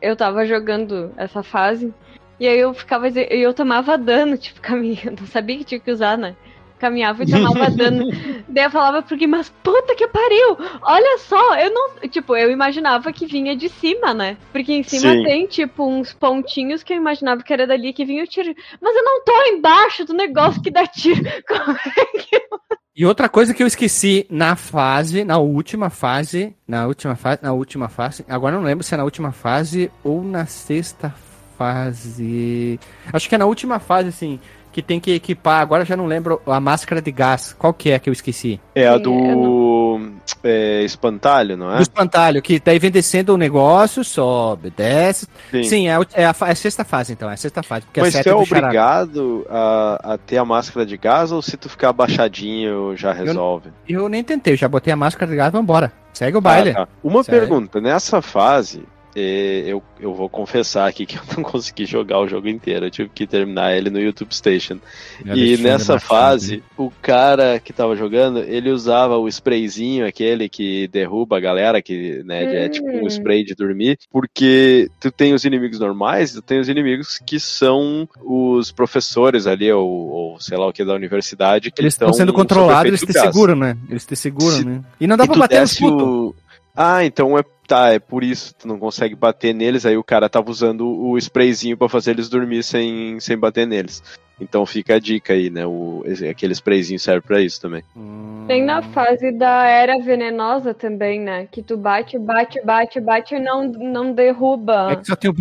eu tava jogando essa fase e aí eu ficava. E eu tomava dano, tipo, [laughs] caminhando. Não sabia que tinha que usar, né? Caminhava e tomava [laughs] dano. Daí eu falava porque, mas puta que pariu! Olha só, eu não. Tipo, eu imaginava que vinha de cima, né? Porque em cima Sim. tem, tipo, uns pontinhos que eu imaginava que era dali que vinha o tiro. Mas eu não tô embaixo do negócio que dá tiro. [laughs] Como é que eu. E outra coisa que eu esqueci na fase, na última fase, na última fase, na última fase, agora não lembro se é na última fase ou na sexta fase. Acho que é na última fase, assim, que tem que equipar. Agora já não lembro a máscara de gás. Qual que é que eu esqueci? É a do é, espantalho, não é? Do espantalho, que daí vem descendo o negócio, sobe, desce. Sim, Sim é, a, é, a, é, a, sexta fase, então. É a sexta fase. Mas você é obrigado a, a, ter a máscara de gás ou se tu ficar abaixadinho já resolve? Eu, eu nem tentei, eu já botei a máscara de gás, vambora. Segue o baile. Ah, tá. Uma Segue. pergunta, nessa fase, eu, eu vou confessar aqui que eu não consegui jogar o jogo inteiro. Eu tive que terminar ele no YouTube Station. e nessa fase, o cara que tava jogando, ele usava o sprayzinho, aquele que derruba a galera, que né, é tipo um hum. spray de dormir, porque tu tem os inimigos normais, tu tem os inimigos que são os professores ali, ou, ou sei lá o que da universidade. Que eles estão sendo controlados, eles te seguram, né? Eles te seguram, Se, né? E não dá pra bater no Ah, então é tá, é por isso tu não consegue bater neles, aí o cara tava usando o sprayzinho para fazer eles dormir sem, sem bater neles. Então fica a dica aí, né? O, aquele sprayzinho serve para isso também. Tem na fase da era venenosa também, né? Que tu bate, bate, bate, bate e não, não derruba. É que só tem o,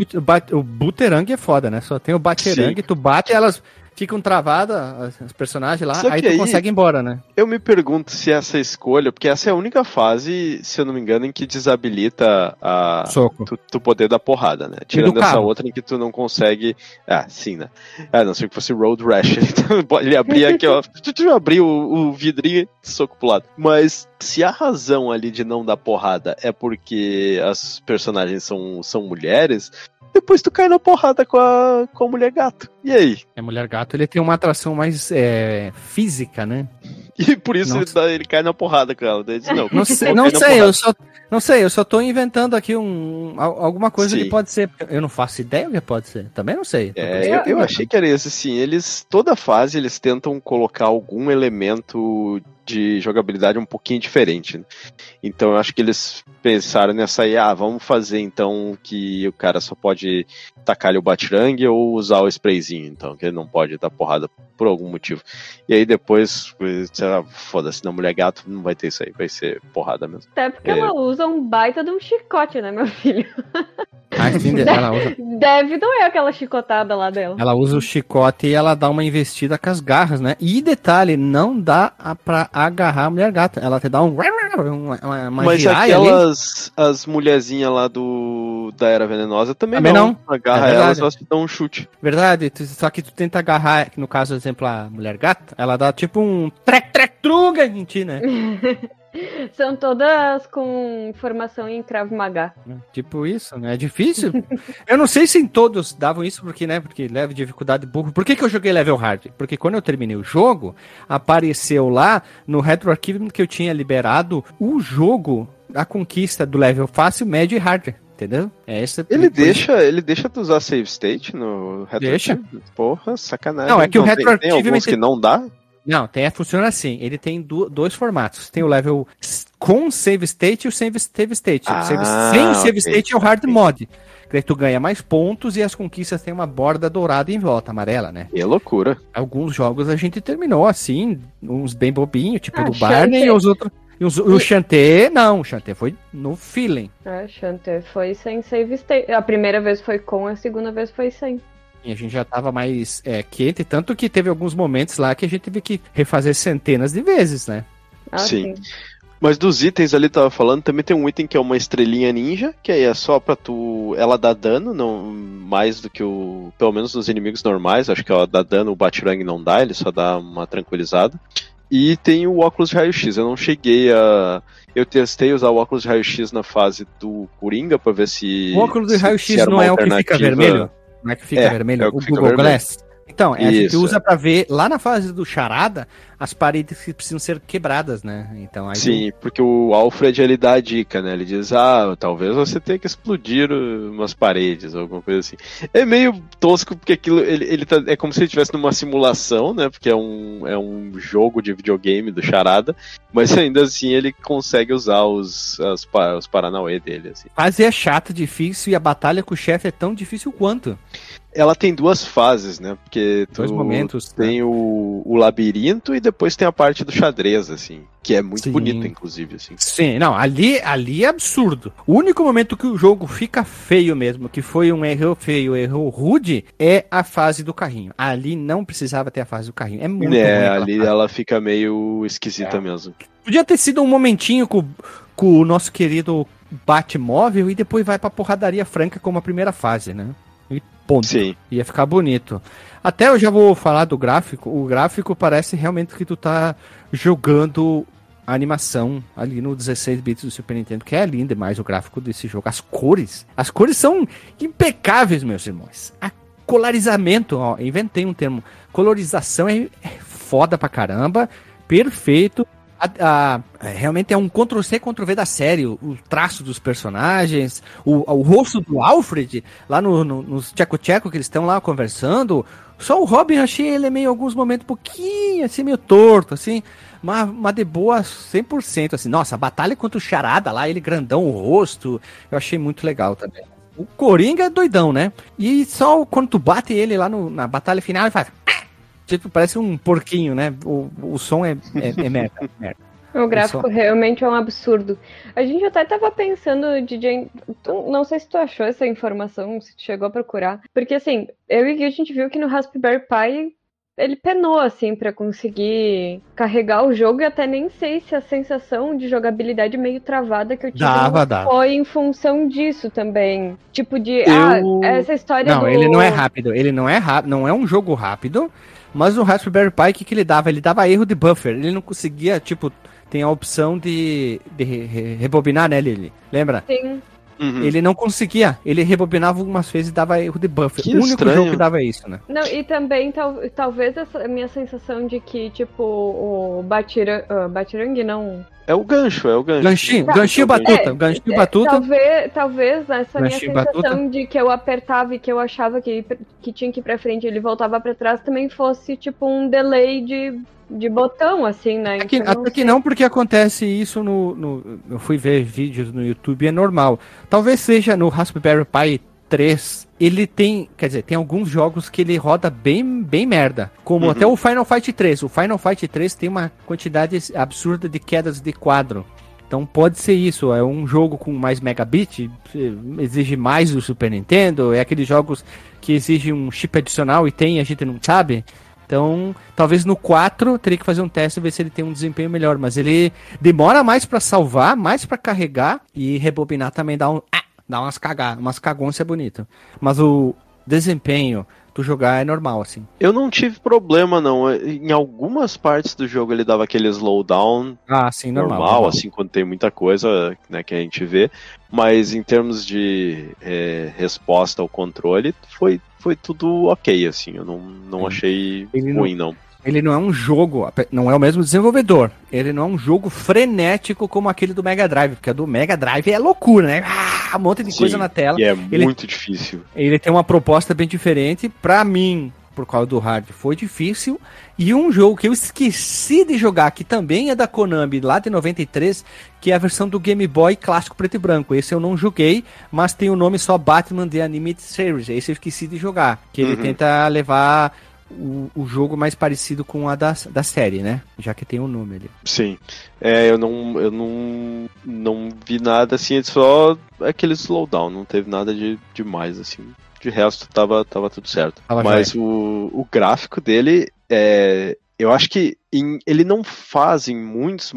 o buterang é foda, né? Só tem o baterang, tu bate elas ficam travadas as, as personagens lá, Só aí tu aí- consegue ir embora, né? Eu me pergunto se essa escolha, porque essa é a única fase, se eu não me engano, em que desabilita a, Soco. tu, tu poder dar porrada, né? Tirando essa outra em que tu não consegue. Ah, sim, né? Ah, não sei que fosse Road Rash. [laughs] Então ele abria aqui, ó. [laughs] Tu, tu abria o, o vidrinho e soco pro lado. Mas se a razão ali de não dar porrada é porque as personagens são, são mulheres, depois tu cai na porrada com a, com a mulher gato. E aí? É Mulher Gato, ele tem uma atração mais é, física, né? [laughs] E por isso ele, dá- ele cai na porrada com ela. Diz, não, Não sei, não sei, eu só, não sei, eu só tô inventando aqui um, al- alguma coisa Sim. que pode ser. Eu não faço ideia o que pode ser. Também não sei. É, eu, eu achei que era esse, sim. Eles, toda fase, eles tentam colocar algum elemento de jogabilidade um pouquinho diferente. né? Então eu acho que eles pensaram nessa aí, ah, vamos fazer então que o cara só pode tacar o batirangue ou usar o sprayzinho, então, que ele não pode dar porrada por algum motivo. E aí depois, sei lá, foda-se, na mulher gato não vai ter isso aí, vai ser porrada mesmo. Até porque É. ela usa um baita de um chicote, né, meu filho? Ah, sim, [laughs] ela usa, Deve doer aquela chicotada lá dela. ela usa o chicote e ela dá uma investida com as garras, né? E detalhe, não dá a, pra agarrar a mulher gata. Ela te dá um. Uma, uma, uma Mas giraia ali. aquelas as mulherzinhas lá do da Era Venenosa também, Também não. não. Agarra É elas, verdade. elas te dão um chute. Verdade, só que tu tenta agarrar, no caso, por exemplo, a mulher gata, ela dá tipo um trec trec truga em ti, né? [laughs] São todas com formação em Krav Maga. Tipo isso, né? É difícil. [laughs] eu não sei se em todos davam isso, porque, né? Porque leve dificuldade burro. Por que, que eu joguei level hard? Porque quando eu terminei o jogo, apareceu lá no Retro Archive que eu tinha liberado o jogo, a conquista do level fácil, médio e hard. Entendeu? É essa. Ele deixa, ele deixa tu usar save state no Deixa. retroarchive? Porra, sacanagem. Não, é que o tem- retroarchive Tem alguns tem- que não dá? Não, tem, é, funciona assim. Ele tem du- dois formatos. Tem o level com save state e o save, save state. Ah, o save, sem o save ok, state é o hard mod. Que aí tu ganha mais pontos e as conquistas têm uma borda dourada em volta, amarela, né? Que loucura. Alguns jogos a gente terminou assim, uns bem bobinhos, tipo Ah, do Barney, e os outros. E os, o Shantae, não, o Shantae foi no feeling. É, Shantae foi sem save state. A primeira vez foi com, a segunda vez foi sem. A gente já tava mais é, quente, tanto que teve alguns momentos lá que a gente teve que refazer centenas de vezes, né? Ah, Sim. Mas dos itens ali tava falando, também tem um item que é uma estrelinha ninja, que aí é só pra tu. Ela dá dano, não mais do que o. Pelo menos nos inimigos normais, acho que ela dá dano, o Batirang não dá, ele só dá uma tranquilizada. E tem o óculos de raio-x. Eu não cheguei a. Eu testei usar o óculos de raio-x na fase do Coringa pra ver se. O óculos de raio-x não é o que fica alternativa. vermelho? Não é que fica É, vermelho? é o o Google vermelho. Glass? Então, é, a gente usa pra ver lá na fase do charada as paredes que precisam ser quebradas, né? Então aí Sim, porque o Alfred ele dá a dica, né? Ele diz: Ah, talvez você tenha que explodir umas paredes, alguma coisa assim. É meio tosco, porque aquilo ele, ele tá, é como se ele estivesse numa simulação, né? Porque é um, é um jogo de videogame do Charada, mas ainda assim ele consegue usar os, as, os Paranauê dele. Assim. fase é chata, difícil e a batalha com o chefe é tão difícil quanto. Ela tem duas fases, né? Porque Dois momentos. né? tem o, o labirinto e depois tem a parte do xadrez, assim, que é muito Sim. bonita, inclusive, assim. Sim, não, ali, ali é absurdo. O único momento que o jogo fica feio mesmo, que foi um erro feio, erro rude, é a fase do carrinho. Ali não precisava ter a fase do carrinho. É muito É, ali fase. ela fica meio esquisita É. mesmo. Podia ter sido um momentinho com, com o nosso querido Batmóvel e depois vai pra porradaria franca como a primeira fase, né? Ponto. Sim. Ia ficar bonito. Até eu já vou falar do gráfico. O gráfico parece realmente que tu tá jogando a animação ali no 16 bits do Super Nintendo, que é lindo demais o gráfico desse jogo. As cores, as cores são impecáveis, meus irmãos. A colorizamento, ó, inventei um termo. Colorização é, é foda pra caramba, perfeito. A- a- é, realmente é um Ctrl-C, Ctrl-V da série, o, traço dos personagens, o, o rosto do Alfred, lá no, no, nos tcheco-tcheco que eles estão lá conversando. Só o Robin, achei ele meio, em alguns momentos, um pouquinho, assim, meio torto, assim. Mas, mas de boa 100%, assim. Nossa, a batalha contra o Charada lá, ele grandão, o rosto, eu achei muito legal também. O Coringa é doidão, né? E só quando tu bate ele lá no- na batalha final, ele faz... Tipo, parece um porquinho, né? O, o som é, é, é merda, [laughs] merda. O gráfico realmente é um absurdo. A gente até tava pensando, DJ. tu- Não sei se tu achou essa informação, se tu chegou a procurar. Porque assim, eu e o Gui, a gente viu que no Raspberry Pi ele penou assim para conseguir carregar o jogo e até nem sei se a sensação de jogabilidade meio travada que eu tive Dava, dava. foi em função disso também. Tipo de, Eu- ah, essa história Não, do ele não é rápido. Ele não é rápido, não é um jogo rápido. Mas o Raspberry Pi, o que, que ele dava? Ele dava erro de buffer. Ele não conseguia, tipo, tem a opção de, de re- re- rebobinar, né, Lili? Lembra? Sim. Uhum. Ele não conseguia. Ele rebobinava algumas vezes e dava erro de buffer. Que o único estranho. jogo que dava isso, né? Não, e também tal, talvez essa minha sensação de que, tipo, o Batirang, ah, Batirang não. É o gancho, é o gancho. Ganchinho, Tá. ganchinho batuta. É, ganchinho É, batuta. Talvez, talvez essa minha sensação batuta. de que eu apertava e que eu achava que, que tinha que ir pra frente e ele voltava pra trás também fosse tipo um delay de, de botão, assim, né? Até que, Então, até que sei. não, porque acontece isso no, no- Eu fui ver vídeos no YouTube, é normal. Talvez seja no Raspberry Pi 3. Ele tem. Quer dizer, tem alguns jogos que ele roda bem, bem merda. Como Uhum. até o Final Fight 3. O Final Fight 3 tem uma quantidade absurda de quedas de quadro. Então pode ser isso, é um jogo com mais megabit, exige mais do Super Nintendo, é aqueles jogos que exigem um chip adicional e tem, a gente não sabe. Então, talvez no 4 teria que fazer um teste e ver se ele tem um desempenho melhor, mas ele demora mais pra salvar, mais pra carregar e rebobinar também dá um ah, dá umas cagadas, umas cagões é bonito. Mas o desempenho do jogar é normal assim. Eu não tive problema, não. Em algumas partes do jogo ele dava aquele slowdown Ah, sim, normal. normal, normal. assim, quando tem muita coisa né, que a gente vê. Mas em termos de é, resposta ao controle, foi, foi tudo ok, assim. Eu não, não Sim. achei Ele não- ruim, não. Ele não é um jogo, não é o mesmo desenvolvedor. Ele não é um jogo frenético como aquele do Mega Drive, porque a do Mega Drive é loucura, né? Ah, um monte de Sim, coisa na tela. E é Ele- muito difícil. Ele tem uma proposta bem diferente. Pra mim, por causa do hard, foi difícil. E um jogo que eu esqueci de jogar, que também é da Konami, lá de 93, que é a versão do Game Boy clássico preto e branco. Esse eu não joguei, mas tem o nome só Batman The Animated Series. Esse eu esqueci de jogar. Que ele Uhum. tenta levar o, o jogo mais parecido com a da, da série, né? Já que tem o nome ali. Sim. É, eu não, eu não, não vi nada assim, só aquele slowdown, não teve nada de demais, assim. De resto, tava, tava tudo certo. Tava Mas o, o gráfico dele, é, eu acho que em- ele não faz em muitos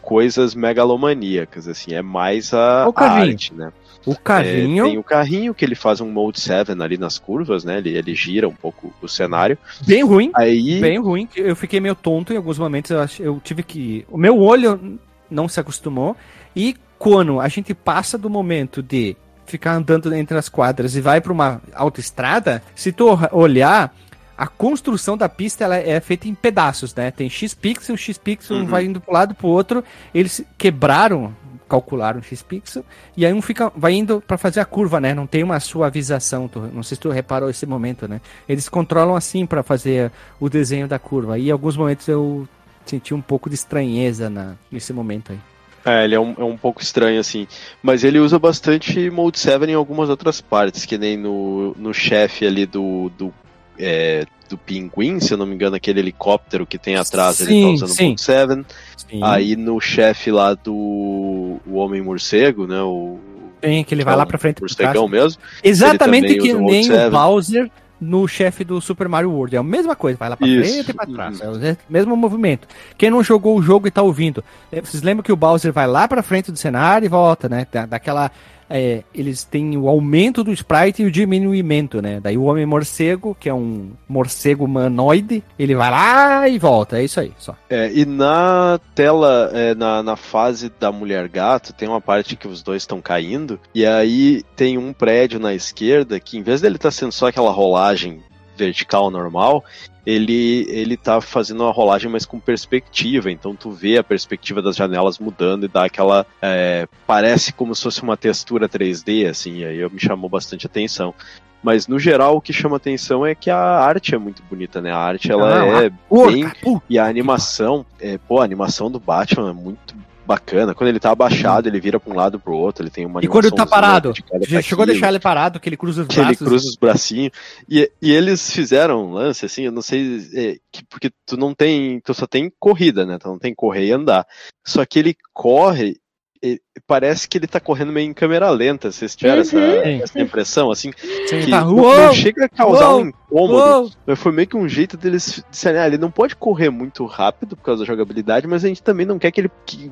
coisas megalomaníacas, assim, é mais a, a arte, né? O É, carrinho, tem o carrinho que ele faz um Mode 7 ali nas curvas, né? Ele, ele gira um pouco o cenário. bem ruim. Aí. Bem ruim. Eu fiquei meio tonto em alguns momentos. Eu, ach- eu tive que. O meu olho não se acostumou. E quando a gente passa do momento de ficar andando entre as quadras e vai para uma autoestrada, se tu olhar. A construção da pista ela é feita em pedaços, né? Tem X pixel, X pixel Uhum. vai indo pro lado pro outro. Eles quebraram, calcularam X pixel e aí um fica vai indo para fazer a curva, né? Não tem uma suavização. Tu, não sei se tu reparou esse momento, né? Eles controlam assim para fazer o desenho da curva. E em alguns momentos eu senti um pouco de estranheza na, nesse momento aí. É, ele é um, é um pouco estranho, assim. Mas ele usa bastante Mode 7 em algumas outras partes, que nem no, no chefe ali do. do é, do pinguim, se eu não me engano, aquele helicóptero que tem atrás, ele Sim, tá usando sim. Mode 7. Sim. Aí no chefe lá do o Homem Morcego, né? O Tem que ele vai é lá para frente. pra trás. morcegão mesmo. Exatamente ele que o nem o 7. Bowser no chefe do Super Mario World. É a mesma coisa, vai lá pra Isso. frente e pra trás. É o mesmo movimento. Quem não jogou o jogo e tá ouvindo, eh, vocês lembram que o Bowser vai lá pra frente do cenário e volta, né? Da- Daquela. Eh, eles têm o aumento do sprite e o diminuimento, né? Daí o Homem Morcego, que é um morcego humanoide, ele vai lá e volta. É isso aí, só. É, e na tela, é, na, na fase da mulher gato, tem uma parte que os dois estão caindo, e aí tem um prédio na esquerda que, em vez dele estar sendo só aquela rolagem vertical normal, ele, ele tá fazendo uma rolagem mais com perspectiva, então tu vê a perspectiva das janelas mudando e dá aquela. é, parece como se fosse uma textura 3D, assim, aí me chamou bastante atenção. Mas no geral o que chama atenção é que a arte é muito bonita, né? A arte ela Ah, é bem e a animação, é, pô, a animação do Batman é muito bacana. Quando ele tá abaixado, ele vira pra um lado pro outro, ele tem uma E quando ele tá parado? Já chegou a deixar ele parado, que ele cruza os que ele braços. cruza os bracinhos. E, e eles fizeram um lance, assim, eu não sei, é, que, porque tu não tem, tu só tem corrida, né? Tu não tem correr e andar. Só que ele corre, e- parece que ele tá correndo meio em câmera lenta. Vocês tiveram Uhum. essa, essa impressão, assim? Sim, Que tá, não, não chega a causar uou, um incômodo, uou. mas foi meio que um jeito deles disserem, ah, ele não pode correr muito rápido por causa da jogabilidade, mas a gente também não quer que ele, que,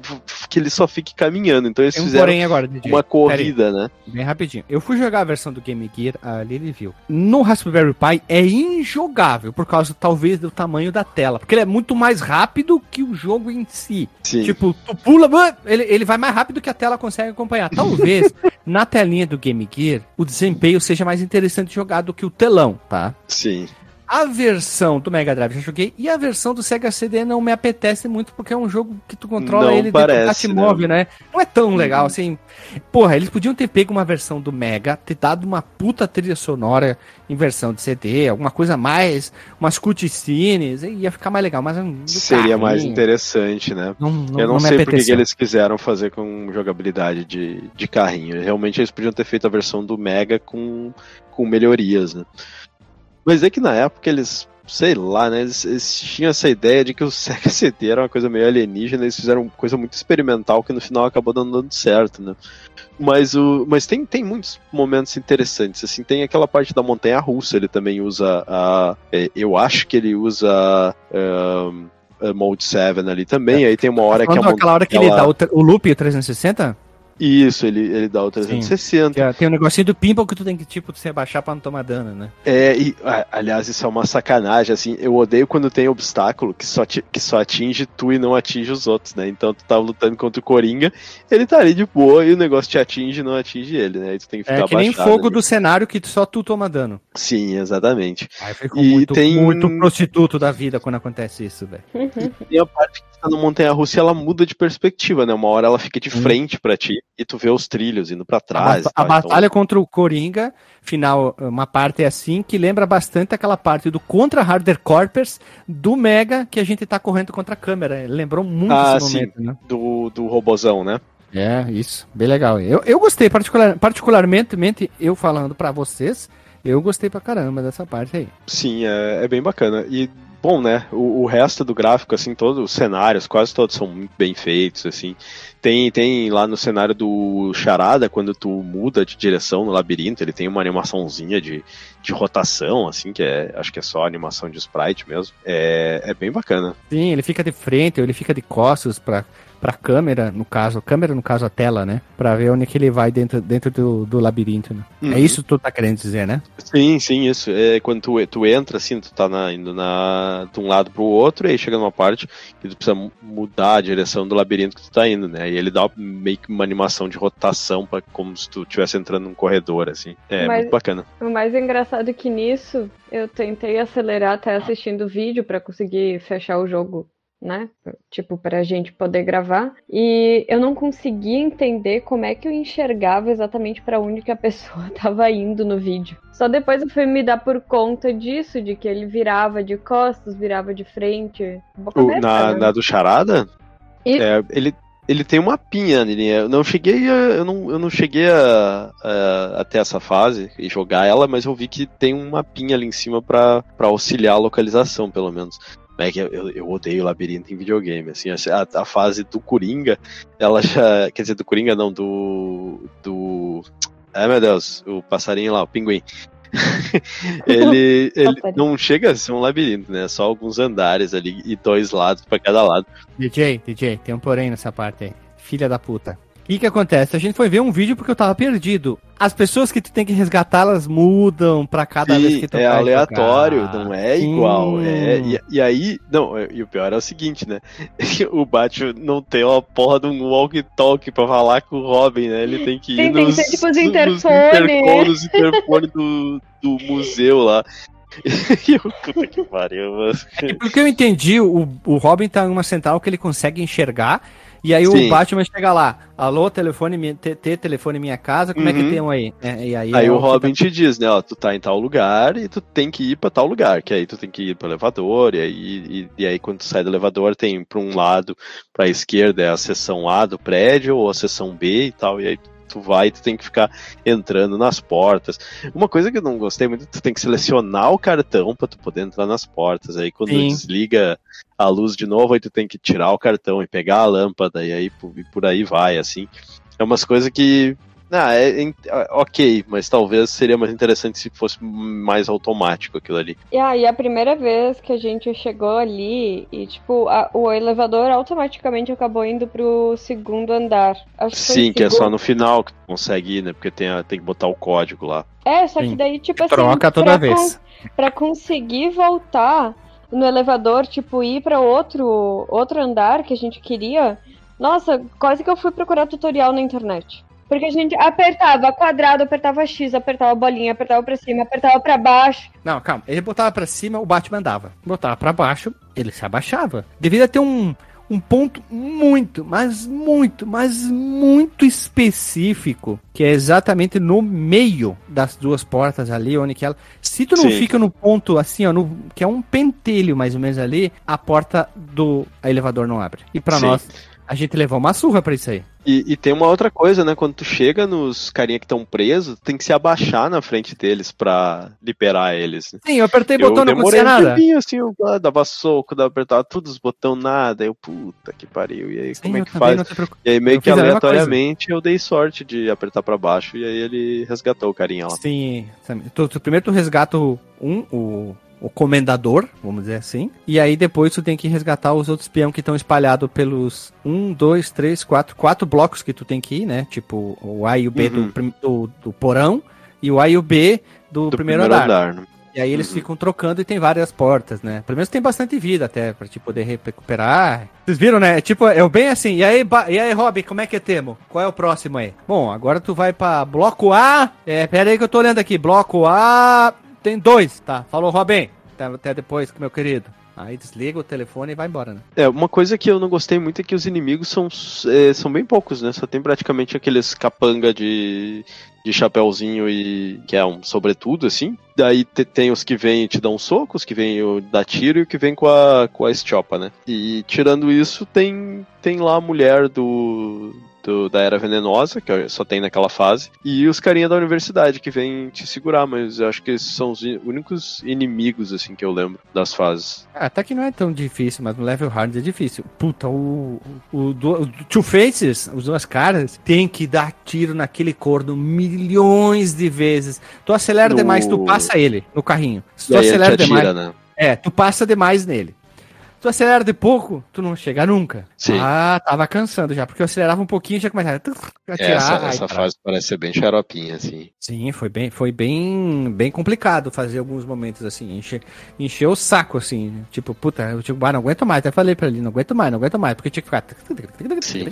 que ele só fique caminhando. Então eles um fizeram porém agora, uma aí. corrida, né? Bem rapidinho. Eu fui jogar a versão do Game Gear, a Lily viu. No Raspberry Pi é injogável, por causa talvez do tamanho da tela. Porque ele é muito mais rápido que o jogo em si. Sim. Tipo, tu pula, ele, ele vai mais rápido que a tela consegue acompanhar. Talvez na telinha do Game Gear o desempenho seja mais interessante jogar do que o telão, tá? Sim. A versão do Mega Drive já joguei e a versão do Sega CD não me apetece muito porque é um jogo que tu controla Não ele parece, dentro do né? móvel, né? Não é tão legal assim. Porra, eles podiam ter pego uma versão do Mega, ter dado uma puta trilha sonora em versão de CD, alguma coisa mais, umas cutscenes, ia ficar mais legal, mas no Seria mais interessante, né? Não, não, Eu não, me sei porque que eles quiseram fazer com jogabilidade de, de carrinho. Realmente eles podiam ter feito a versão do Mega com, com melhorias, né? Mas é que na época eles, sei lá, né? Eles, eles tinham essa ideia de que o Sega [laughs] CD era uma coisa meio alienígena, eles fizeram coisa muito experimental que no final acabou dando, dando certo, né? Mas, o, mas tem, tem muitos momentos interessantes, assim, tem aquela parte da montanha russa, ele também usa a. é, eu acho que ele usa. um, Mode 7 ali também, aí tem uma hora que a Quando aquela hora que ele dá o, o loop 360, Isso, ele, ele dá o 360. que é- tem um negocinho do pinball que tu tem que, tipo, se abaixar pra não tomar dano, né? É, e, aliás, isso é uma sacanagem, assim, eu odeio quando tem obstáculo que só, que só atinge tu e não atinge os outros, né? Então tu tá lutando contra o Coringa, ele tá ali de boa e o negócio te atinge e não atinge ele, né? Aí tu tem que ficar É que nem abaixado fogo ali. do cenário que só tu toma dano. Sim, exatamente. Aí ficou E muito, tem- muito prostituto da vida quando acontece isso, velho. E a parte que tá no Montanha-Russa, ela muda de perspectiva, né? Uma hora ela fica de Hum. frente pra ti e tu vê os trilhos indo pra A, trás. tal, a então- batalha contra o Coringa, final, uma parte é assim, que lembra bastante aquela parte do contra Harder Corpers do Mega que a gente tá correndo contra a câmera. Lembrou muito Ah, esse sim. momento, né? do, do robozão, né? É, isso. Bem legal. Eu, eu gostei, particular, particularmente, mente, eu falando pra vocês, eu gostei pra caramba dessa parte aí. Sim, é, é bem bacana. E, bom, né, o, o resto do gráfico, assim, todos os cenários, quase todos são muito bem feitos, assim. Tem, tem lá no cenário do Charada, quando tu muda de direção no labirinto, ele tem uma animaçãozinha de, de rotação, assim, que é, acho que é só animação de sprite mesmo. É, é bem bacana. Sim, ele fica de frente ou ele fica de costas pra, pra câmera, no caso, câmera no caso a tela, né? Pra ver onde é que ele vai dentro, dentro do, do labirinto, né? Uhum. É isso que tu tá querendo dizer, né? Sim, sim, isso. É quando tu, tu entra, assim, tu tá na- indo na, de um lado pro outro, e aí chega numa parte que tu precisa mu- mudar a direção do labirinto que tu tá indo, né? E ele dá meio que uma animação de rotação, pra, como se tu estivesse entrando num corredor, assim. É Mas- muito bacana. O mais engraçado é que nisso eu tentei acelerar até assistindo o vídeo pra conseguir fechar o jogo, né? Tipo, pra gente poder gravar. E eu não conseguia entender como é que eu enxergava exatamente pra onde que a [laughs] pessoa tava indo no vídeo. Só depois eu fui me dar por conta disso, de que ele virava de costas, virava de frente. O- na, né? na do Charada, E- é, ele, ele tem uma pinha nele. Eu não cheguei a, eu não, eu não cheguei a, a- até essa fase e jogar ela, mas eu vi que tem uma pinha ali em cima pra auxiliar a localização, pelo menos. É que eu, eu odeio labirinto em videogame, assim, a, a fase do Coringa, ela já, quer dizer, do Coringa não, do, do, ai meu Deus, o passarinho lá, o pinguim, ele, [laughs] ele não chega a ser um labirinto, né, só alguns andares ali e dois lados pra cada lado. DJ, DJ, tem um porém nessa parte aí. Filha da puta. O que que acontece? A gente foi ver um vídeo porque eu tava perdido. As pessoas que tu tem que resgatar, elas mudam pra cada vez Sim, que tu é aleatório, jogar. não é igual. É, e, e aí, não, é- e o pior é o seguinte, né? [laughs] o Batman não tem uma porra de um walkie-talkie pra falar com o Robin, né? Ele tem que ir Sim, tem que nos, ser tipo os nos interfone. interfone, nos interfone do, do museu lá. [laughs] E puta que pariu, mano. E pelo que eu entendi, o, o Robin tá em uma central que ele consegue enxergar. E aí Sim. o Batman chega lá. Alô, telefone, ter telefone em minha casa, como é que Uhum. tem um aí? É, e aí Aí é o Robin tá- te diz, né, ó, tu tá em tal lugar e tu tem que ir pra tal lugar, que aí tu tem que ir pro elevador, e aí, e, e aí quando tu sai do elevador tem pra um lado, pra esquerda é a seção A do prédio, ou a seção B e tal, e aí tu vai e tu tem que ficar entrando nas portas. Uma coisa que eu não gostei muito, tu tem que selecionar o cartão pra tu poder entrar nas portas, aí quando desliga a luz de novo, aí tu tem que tirar o cartão e pegar a lâmpada, e aí por, e por aí vai, assim. é umas coisas que ah, é, é, ok, mas talvez seria mais interessante se fosse mais automático aquilo ali. E aí, a primeira vez que a gente chegou ali, e tipo, a, o elevador automaticamente acabou indo pro segundo andar. Acho Sim, que, que é só no final que tu consegue ir, né? Porque tem, tem que botar o código lá. É, só Sim. que daí, tipo assim. Troca toda vez. Con pra conseguir voltar no elevador, tipo, ir para outro, outro andar que a gente queria. Nossa, quase que eu fui procurar tutorial na internet. Porque a gente apertava quadrado, apertava X, apertava bolinha, apertava pra cima, apertava pra baixo. Não, calma. Ele botava pra cima, o Batman andava. Botava pra baixo, ele se abaixava. Devia ter um, um ponto muito, mas muito, mas muito específico, que é exatamente no meio das duas portas ali, onde que ela. Se tu não Sim. fica no ponto assim, ó, no, que é um pentelho mais ou menos ali, a porta do elevador não abre. E para nós, a gente levou uma surra pra isso aí. E, e, tem uma outra coisa, né? Quando tu chega nos carinha que estão presos, tem que se abaixar na frente deles pra liberar eles. Sim, eu apertei o botão, não acontecia nada. Um assim, eu dava soco, dava apertava todos os botões, nada. Eu, puta que pariu. E aí, Sim, como é que faz? E aí, meio eu que aleatoriamente, eu dei sorte de apertar pra baixo e aí ele resgatou o carinha lá. Sim, tu, tu, primeiro tu resgata um, o o comendador, vamos dizer assim. E aí depois tu tem que resgatar os outros peão que estão espalhados pelos um, dois, três, quatro, quatro blocos que tu tem que ir, né? Tipo o A e o B uhum. do, do, do, porão e o A e o B do, do primeiro, primeiro, andar. andar né? E aí eles uhum. ficam trocando e tem várias portas, né? Pelo menos tem bastante vida até pra te poder recuperar. Vocês viram, né? Tipo, é bem assim. E aí, e aí, Rob, como é que é temo? Qual é o próximo aí? Bom, agora tu vai pra bloco A. É, pera aí que eu tô olhando aqui. Bloco A. Tem dois, tá? Falou, Robin. Até, até depois, meu querido. Aí desliga o telefone e vai embora, né? É, uma coisa que eu não gostei muito é que os inimigos são, é, são bem poucos, né? Só tem praticamente aqueles capanga de, de chapéuzinho e que é um sobretudo, assim. Daí te, tem os que vêm e te dão socos, que vêm dar tiro e o que vem com a, com a estiopa, né? E tirando isso, tem, tem lá a mulher do, do, da Era Venenosa, que só tem naquela fase, e os carinha da universidade que vêm te segurar, mas eu acho que esses são os únicos inimigos, assim, que eu lembro das fases. Ah, até que não é tão difícil, mas no level hard é difícil. Puta, o, o, o, Two Faces, os duas caras, tem que dar tiro naquele corno milhões de vezes. Tu acelera no... demais, tu passa ele no carrinho. Se tu acelera atira, demais. Né? É, tu passa demais nele. Tu acelera de pouco, tu não chega nunca. Sim. Ah, tava cansando já, porque eu acelerava um pouquinho e já começava a tirar. Essa, essa fase parece ser bem xaropinha, assim. Sim, foi bem, foi bem, bem complicado fazer alguns momentos assim, encher, encher o saco, assim. Tipo, puta, eu tipo, ah, não aguento mais. Até falei pra ele, não aguento mais, não aguento mais, porque tinha que ficar. Sim.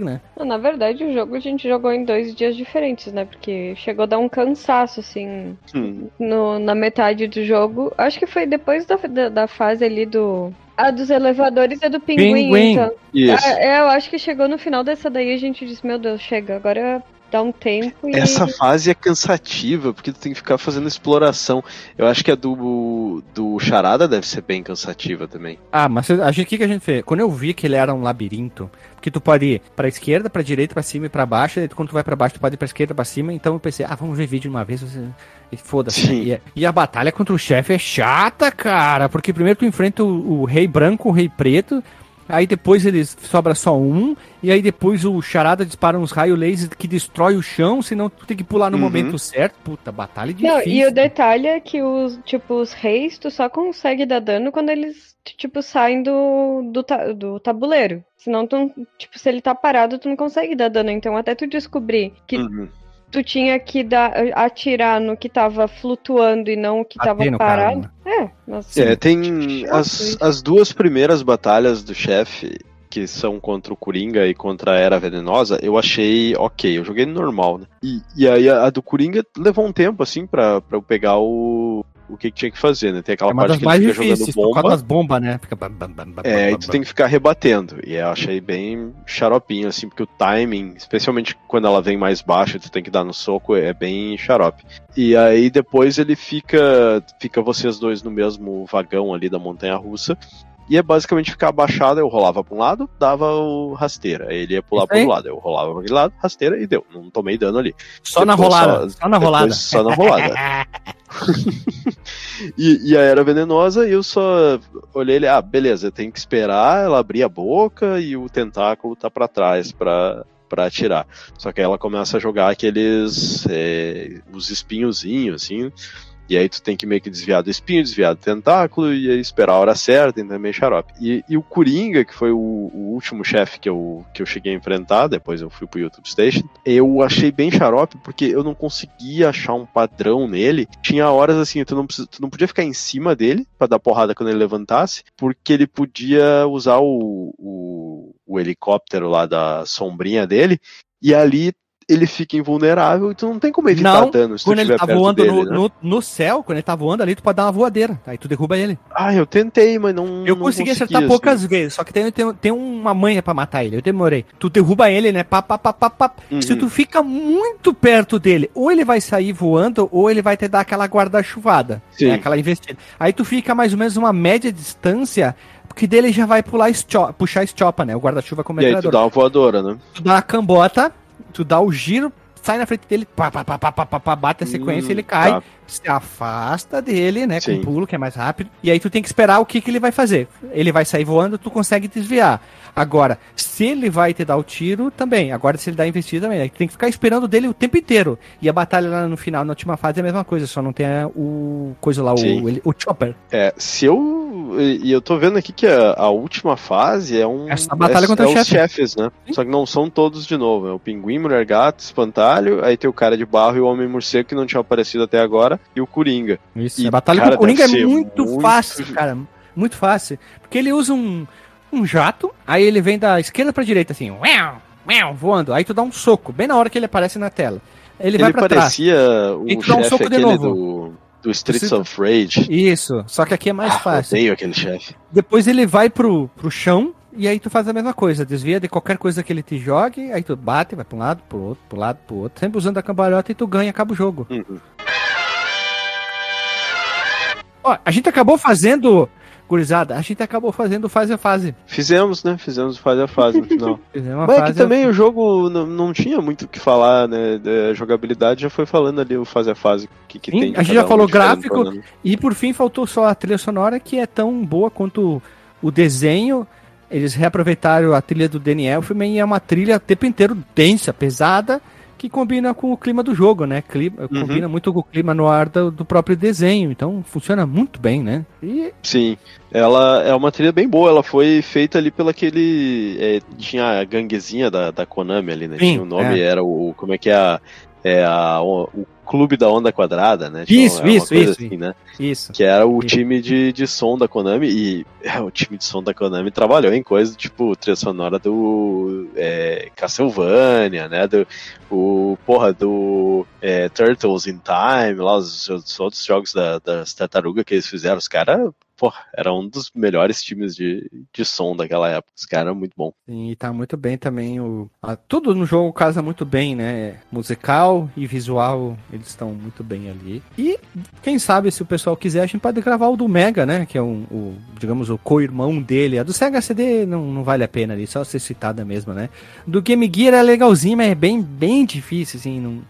Né? Na verdade, o jogo a gente jogou em dois dias diferentes, né? Porque chegou a dar um cansaço, assim, hum. no, na metade do jogo. Acho que foi depois da, da, da fase ali do a dos elevadores é do pinguim, pinguim. então. Isso. Ah, é, eu acho que chegou no final dessa daí a gente disse, meu Deus, chega, agora dá um tempo e... Essa fase é cansativa, porque tu tem que ficar fazendo exploração. Eu acho que a do, do Charada deve ser bem cansativa também. Ah, mas a gente, o que, que a gente fez? Quando eu vi que ele era um labirinto, porque tu pode ir pra esquerda, pra direita, pra cima e pra baixo, e quando tu vai pra baixo, tu pode ir pra esquerda, pra cima, então eu pensei, ah, vamos ver vídeo de uma vez, você... E foda-se. E, e, a batalha contra o chefe é chata, cara. Porque primeiro tu enfrenta o, o, rei branco, o rei preto. Aí depois eles sobra só um. E aí depois o charada dispara uns raios laser que destrói o chão. Senão tu tem que pular no uhum. momento certo. Puta, batalha difícil. Não, e o detalhe é que os, tipo, os reis tu só consegue dar dano quando eles, tipo, saem do, do, do tabuleiro. Senão tu, tipo, se ele tá parado, tu não consegue dar dano. Então até tu descobrir que. Uhum tu tinha que dar, atirar no que tava flutuando e não o que tava parado. Cara, né? É, nossa, é, tem as, as duas primeiras batalhas do chefe, que são contra o Coringa e contra a Era Venenosa, eu achei ok. Eu joguei normal, né? E, e aí a, a do Coringa levou um tempo, assim, pra, pra eu pegar o, o que, tinha que fazer, né? Tem aquela é parte que ele fica difíceis, jogando bomba. das bombas, né? Fica é, e tu tem que ficar rebatendo. E eu achei bem xaropinho, assim, porque o timing, especialmente quando ela vem mais baixa, tu tem que dar no soco, é bem xarope. E aí depois ele fica. Fica vocês dois no mesmo vagão ali da montanha russa. E é basicamente ficar abaixado, eu rolava para um lado, dava o rasteira. Aí ele ia pular para o lado, eu rolava para aquele lado, rasteira e deu. Não tomei dano ali. Só depois, na rolada. Só, só na rolada. Só na rolada. [laughs] [laughs] e, e a era venenosa, e eu só olhei ele, ah, beleza, tem que esperar ela abrir a boca e o tentáculo tá para trás para pra atirar. Só que aí ela começa a jogar aqueles. É, os espinhozinhos, assim. E aí tu tem que meio que desviar do espinho, desviar do tentáculo e aí esperar a hora certa, então é meio xarope. E, e o Coringa, que foi o, o último chefe que eu, que eu cheguei a enfrentar, depois eu fui pro YouTube Station, eu achei bem xarope porque eu não conseguia achar um padrão nele. Tinha horas assim, tu não, tu não podia ficar em cima dele para dar porrada quando ele levantasse, porque ele podia usar o, o, o helicóptero lá da sombrinha dele, e ali ele fica invulnerável e tu não tem como evitar não, dano se quando ele tá voando dele, no, né? no, no céu, quando ele tá voando ali, tu pode dar uma voadeira. Aí tu derruba ele. Ah, eu tentei, mas não. Eu não consegui acertar poucas vezes, só que tem, tem, tem uma manha pra matar ele. Eu demorei. Tu derruba ele, né? Pá, pá, pá, pá, pá. Uhum. Se tu fica muito perto dele, ou ele vai sair voando, ou ele vai te dar aquela guarda-chuvada. Sim. Né? Aquela investida. Aí tu fica mais ou menos uma média distância, porque dele já vai pular estio- puxar estiopa, né? O guarda-chuva com E aí tu dá uma voadora, né? tu dá a cambota, tu dá o giro, sai na frente dele, pá, pá, pá, pá, pá, pá, bate a sequência, Hum, ele cai, tá. Se afasta dele, né, Sim. com pulo, que é mais rápido, e aí tu tem que esperar o que, que ele vai fazer. Ele vai sair voando, tu consegue desviar. Agora, se ele vai te dar o tiro, também. Agora, se ele dá a investida, também. Aí tu tem que ficar esperando dele o tempo inteiro. E a batalha lá no final, na última fase, é a mesma coisa, só não tem o coisa lá, o, ele- o chopper. É, se eu. E eu tô vendo aqui que a, a última fase é um. Essa batalha é, contra é o os chefe. chefes, né? Sim. Só que não são todos de novo. É o pinguim, mulher gato, espantalho, aí tem o cara de barro e o homem morcego que não tinha aparecido até agora, e o Coringa. Isso. E, a batalha cara, com o Coringa é muito, muito- fácil, cara. Muito fácil. Porque ele usa um, um jato, aí ele vem da esquerda pra direita, assim, uau, uau, voando. Aí tu dá um soco, bem na hora que ele aparece na tela. Ele, Ele, vai pra trás. parecia o E tu dá um soco de novo. do, do Streets of Rage. Isso, só que aqui é mais Ah, fácil. odeio aquele chefe. Depois ele vai pro, pro chão, e aí tu faz a mesma coisa. Desvia de qualquer coisa que ele te jogue, aí tu bate, vai pra um lado, pro outro, pro lado, pro outro. Sempre usando a cambalhota e tu ganha, acaba o jogo. Uhum. Ó, a gente acabou fazendo... Gurizada, a gente acabou fazendo fase a fase. Fizemos, né? Fizemos fase a fase no [laughs] final. Mas é que também o jogo não, não tinha muito o que falar, né? A jogabilidade já foi falando ali o fase a fase que, que Sim, tem. a gente já um falou gráfico? E por fim faltou só a trilha sonora, que é tão boa quanto o desenho. Eles reaproveitaram a trilha do Danny Elfman e é uma trilha o tempo inteiro densa, pesada, que combina com o clima do jogo, né? Clima, Uhum. Combina muito com o clima no ar do, do próprio desenho. Então funciona muito bem, né? E Sim, ela é uma trilha bem boa. Ela foi feita ali pelo aquele. é, tinha a ganguezinha da, da Konami ali, né? Sim, tinha o nome, é. era o. Como é que é a. É a, o, Clube da Onda Quadrada, né? Isso, é isso, isso, Assim, né? isso. Que era o Isso. time de, de som da Konami. E é, o time de som da Konami trabalhou em coisas tipo trilha sonora do é, Castlevania, né? Do, o, porra, do é, Turtles in Time, lá os, os outros jogos da, das tartarugas que eles fizeram. Os caras, porra, era um dos melhores times de, de som daquela época. Os caras eram muito bom. Sim, e tá muito bem também. O, tudo no jogo casa muito bem, né? Musical e visual, eles estão muito bem ali. E quem sabe, se o pessoal quiser, a gente pode gravar o do Mega, né? Que é um, o, digamos, o co-irmão dele. A do Sega CD não, não vale a pena ali, só ser citada mesmo, né? Do Game Gear é legalzinho, mas é bem, bem difícil, assim, não,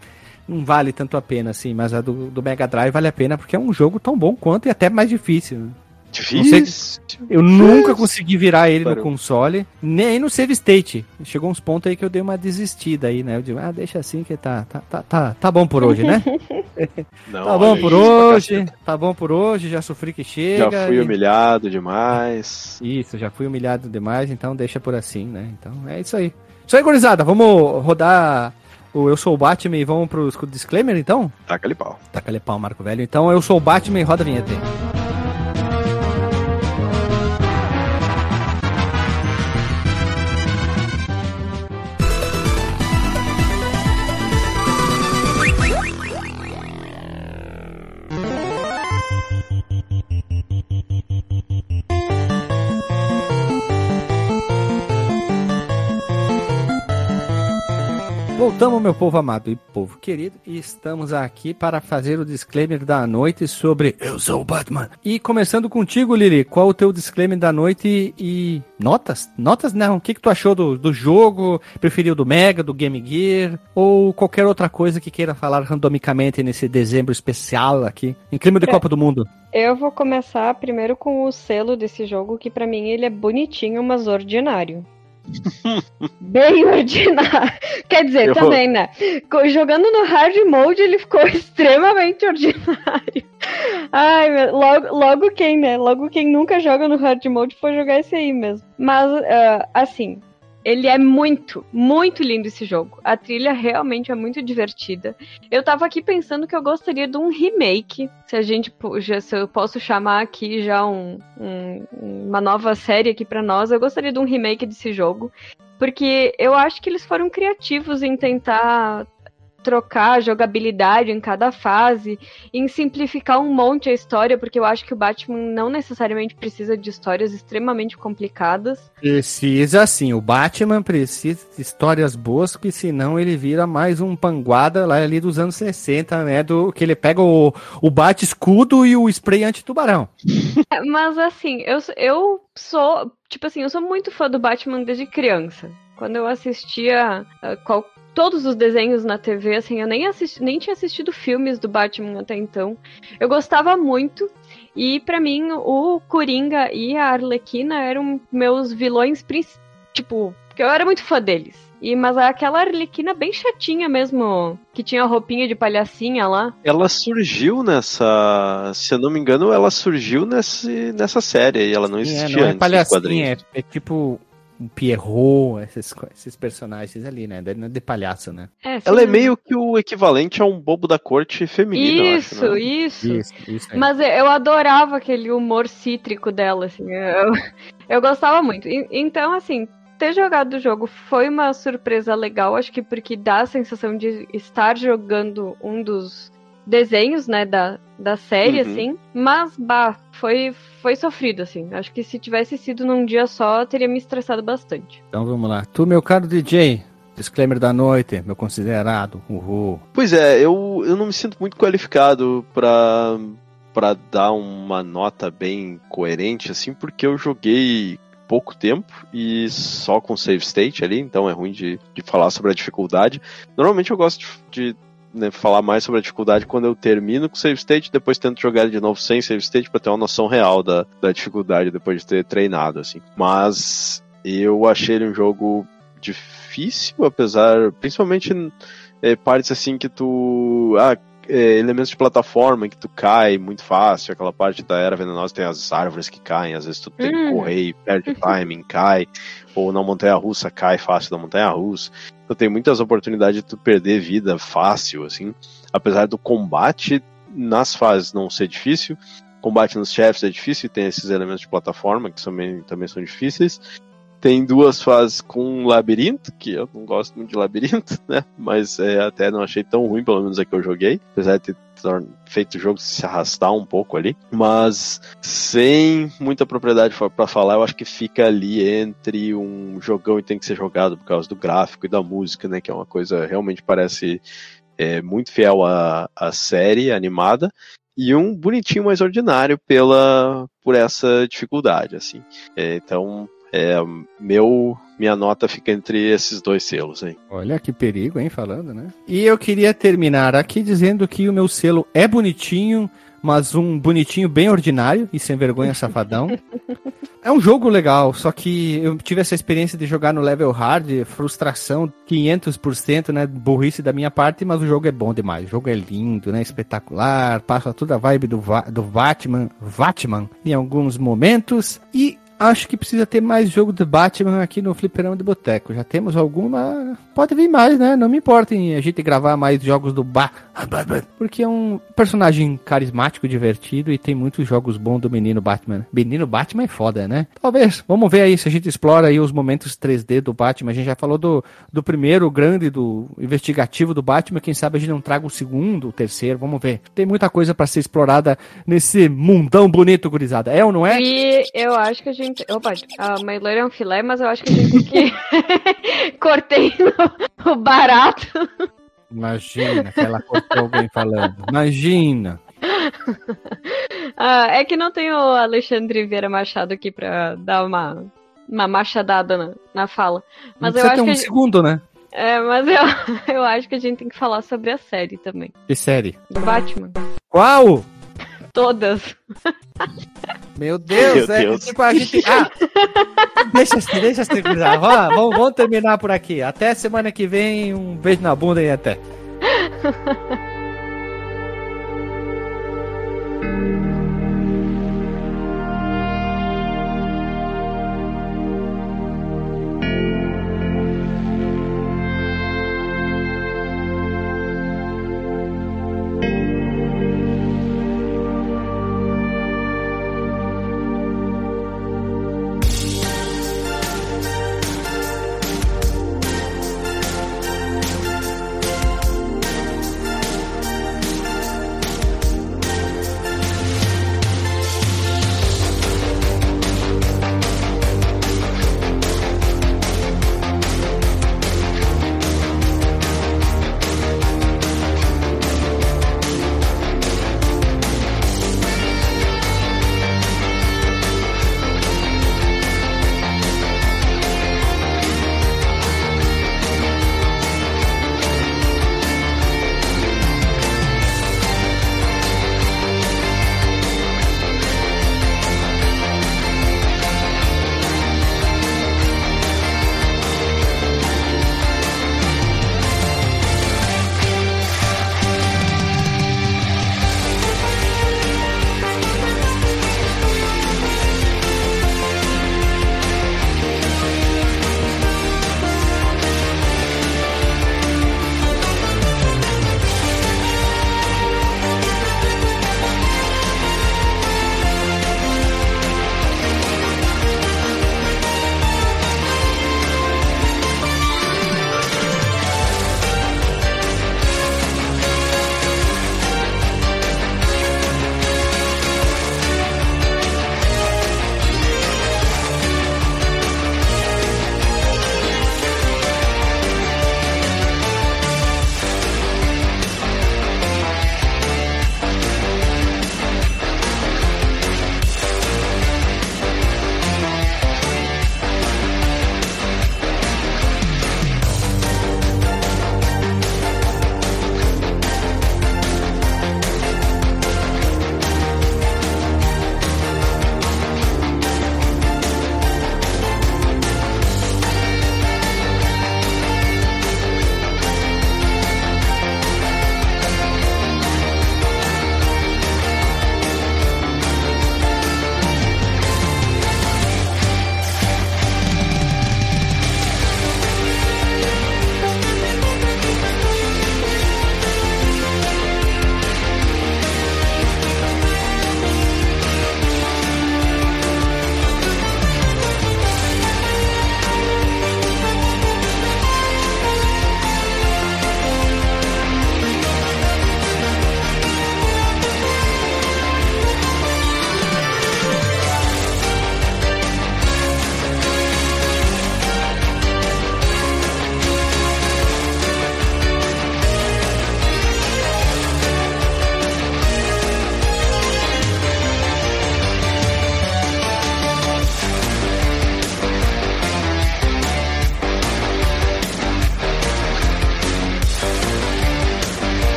não vale tanto a pena, assim. Mas a do, do Mega Drive vale a pena, porque é um jogo tão bom quanto e até mais difícil. Difícil. Eu nunca consegui virar ele no console, nem no save state. Chegou uns pontos aí que eu dei uma desistida aí, né? Eu digo, ah, deixa assim que tá, tá, tá, tá, tá bom por hoje, né? [laughs] Não, tá bom por hoje, tá bom por hoje, já sofri que chega. Já fui e- humilhado demais. Isso, já fui humilhado demais, então deixa por assim, né? Então é isso aí. Isso aí, gurizada, vamos rodar o Eu Sou o Batman e vamos pro disclaimer então? Taca ali pau. Taca ali pau, Marco Velho. Então eu sou o Batman e roda a vinheta aí. Voltamos, meu povo amado e povo querido, e estamos aqui para fazer o disclaimer da noite sobre Eu sou o Batman. E começando contigo, Lili, qual o teu disclaimer da noite e notas? Notas não, o que, que tu achou do, do jogo? Preferiu do Mega, do Game Gear? Ou qualquer outra coisa que queira falar randomicamente nesse dezembro especial aqui, em clima de É. Copa do Mundo? Eu vou começar primeiro com o selo desse jogo, que pra mim ele é bonitinho, mas ordinário. [laughs] Bem ordinário. Quer dizer, Eu- também, né? Jogando no hard mode, ele ficou [laughs] extremamente ordinário. Ai, meu, logo, logo quem, né? Logo quem nunca joga no hard mode foi jogar esse aí mesmo. Mas, ah, assim, ele é muito, muito lindo esse jogo. A trilha realmente é muito divertida. Eu tava aqui pensando que eu gostaria de um remake. Se a gente, se eu posso chamar aqui já um, um- uma nova série aqui pra nós, eu gostaria de um remake desse jogo. Porque eu acho que eles foram criativos em tentar trocar a jogabilidade em cada fase, em simplificar um monte a história, porque eu acho que o Batman não necessariamente precisa de histórias extremamente complicadas. Precisa sim, o Batman precisa de histórias boas, porque senão ele vira mais um panguada lá ali dos anos 60, né? Do que ele pega o, o bate-escudo e o spray anti-tubarão. [laughs] Mas assim, eu, sou- eu sou, tipo assim, eu sou muito fã do Batman desde criança. Quando eu assistia ah, qual- todos os desenhos na TV, assim, eu nem, assisti, nem tinha assistido filmes do Batman até então. Eu gostava muito. E pra mim, o Coringa e a Arlequina eram meus vilões, princi- tipo, porque eu era muito fã deles. E, mas aquela Arlequina bem chatinha mesmo, que tinha a roupinha de palhacinha lá. Ela surgiu nessa. Se eu não me engano, ela surgiu nesse, nessa série e ela não É, existia não é antes palhacinha, é, é tipo Pierrot, esses, esses personagens ali, né? Não é de palhaço, né? É, Ela é meio que o equivalente a um bobo da corte feminino, eu acho, Isso, né? isso. Isso, isso aí. Mas eu- eu adorava aquele humor cítrico dela, assim. Eu, eu [laughs] gostava muito. E- Então, assim, ter jogado o jogo foi uma surpresa legal, acho que porque dá a sensação de estar jogando um dos desenhos, né, da, da série, Uhum. assim. Mas, bah, foi, foi sofrido, assim. Acho que se tivesse sido num dia só, teria me estressado bastante. Então vamos lá. Tu, meu caro DJ, disclaimer da noite, meu considerado, uhul. Pois é, eu, eu não me sinto muito qualificado pra, pra dar uma nota bem coerente, assim, porque eu joguei pouco tempo e só com save state ali, então é ruim de, de falar sobre a dificuldade. Normalmente eu gosto de, de, né, falar mais sobre a dificuldade quando eu termino com save state, depois tento jogar ele de novo sem save state pra ter uma noção real da, da dificuldade depois de ter treinado, assim. Mas eu achei ele um jogo difícil, apesar, principalmente é, partes assim que tu. Ah, é, elementos de plataforma que tu cai muito fácil, aquela parte da era venenosa tem as árvores que caem, às vezes tu tem que Hum. correr e perde timing, cai, ou na montanha russa cai fácil da montanha russa. Então tem muitas oportunidades de tu perder vida fácil, assim. Apesar do combate nas fases não ser difícil, combate nos chefes é difícil, tem esses elementos de plataforma que também, também são difíceis. Tem duas fases com um labirinto, que eu não gosto muito de labirinto, [laughs] né? Mas é, até não achei tão ruim, pelo menos a que eu joguei. Apesar de ter feito o jogo se arrastar um pouco ali. Mas sem muita propriedade pra falar, eu acho que fica ali entre um jogão e tem que ser jogado por causa do gráfico e da música, né? Que é uma coisa realmente parece é, muito fiel à, à série animada. E um bonitinho mais ordinário pela por essa dificuldade, assim. É, então, é, meu, minha nota fica entre esses dois selos aí. Olha que perigo, hein, falando, né? E eu queria terminar aqui dizendo que o meu selo é bonitinho, mas um bonitinho bem ordinário e sem vergonha safadão. [laughs] É um jogo legal, só que eu tive essa experiência de jogar no level hard, frustração 500%, né, burrice da minha parte, mas o jogo é bom demais. O jogo é lindo, né, espetacular, passa toda a vibe do, Va- do Batman, Batman em alguns momentos e acho que precisa ter mais jogo do Batman aqui no Fliperão de Boteco. Já temos alguma, pode vir mais, né? Não me importa em a gente gravar mais jogos do Batman, porque é um personagem carismático, divertido e tem muitos jogos bons do menino Batman. Menino Batman é foda, né? Talvez. Vamos ver aí se a gente explora aí os momentos 3D do Batman. A gente já falou do, do primeiro grande, do investigativo do Batman. Quem sabe a gente não traga o segundo, o terceiro. Vamos ver. Tem muita coisa pra ser explorada nesse mundão bonito, gurizada. É ou não é? E eu acho que a gente. Opa, a mãe loira é um filé, mas eu acho que a gente tem que. [laughs] Cortei no- o barato. Imagina que ela cortou alguém falando. Imagina. Ah, é que não tem o Alexandre Vieira Machado aqui pra dar uma, uma machadada na, na fala. Mas Não eu acho que. um gente- segundo, né? É, mas eu, [laughs] eu acho que a gente tem que falar sobre a série também. Que série. Do Batman. Qual? todas. Meu Deus, Meu é Deus. tipo a gente. Ah, deixa, deixa terminar. Vamos, vamos terminar por aqui. Até semana que vem. Um beijo na bunda e até. [laughs]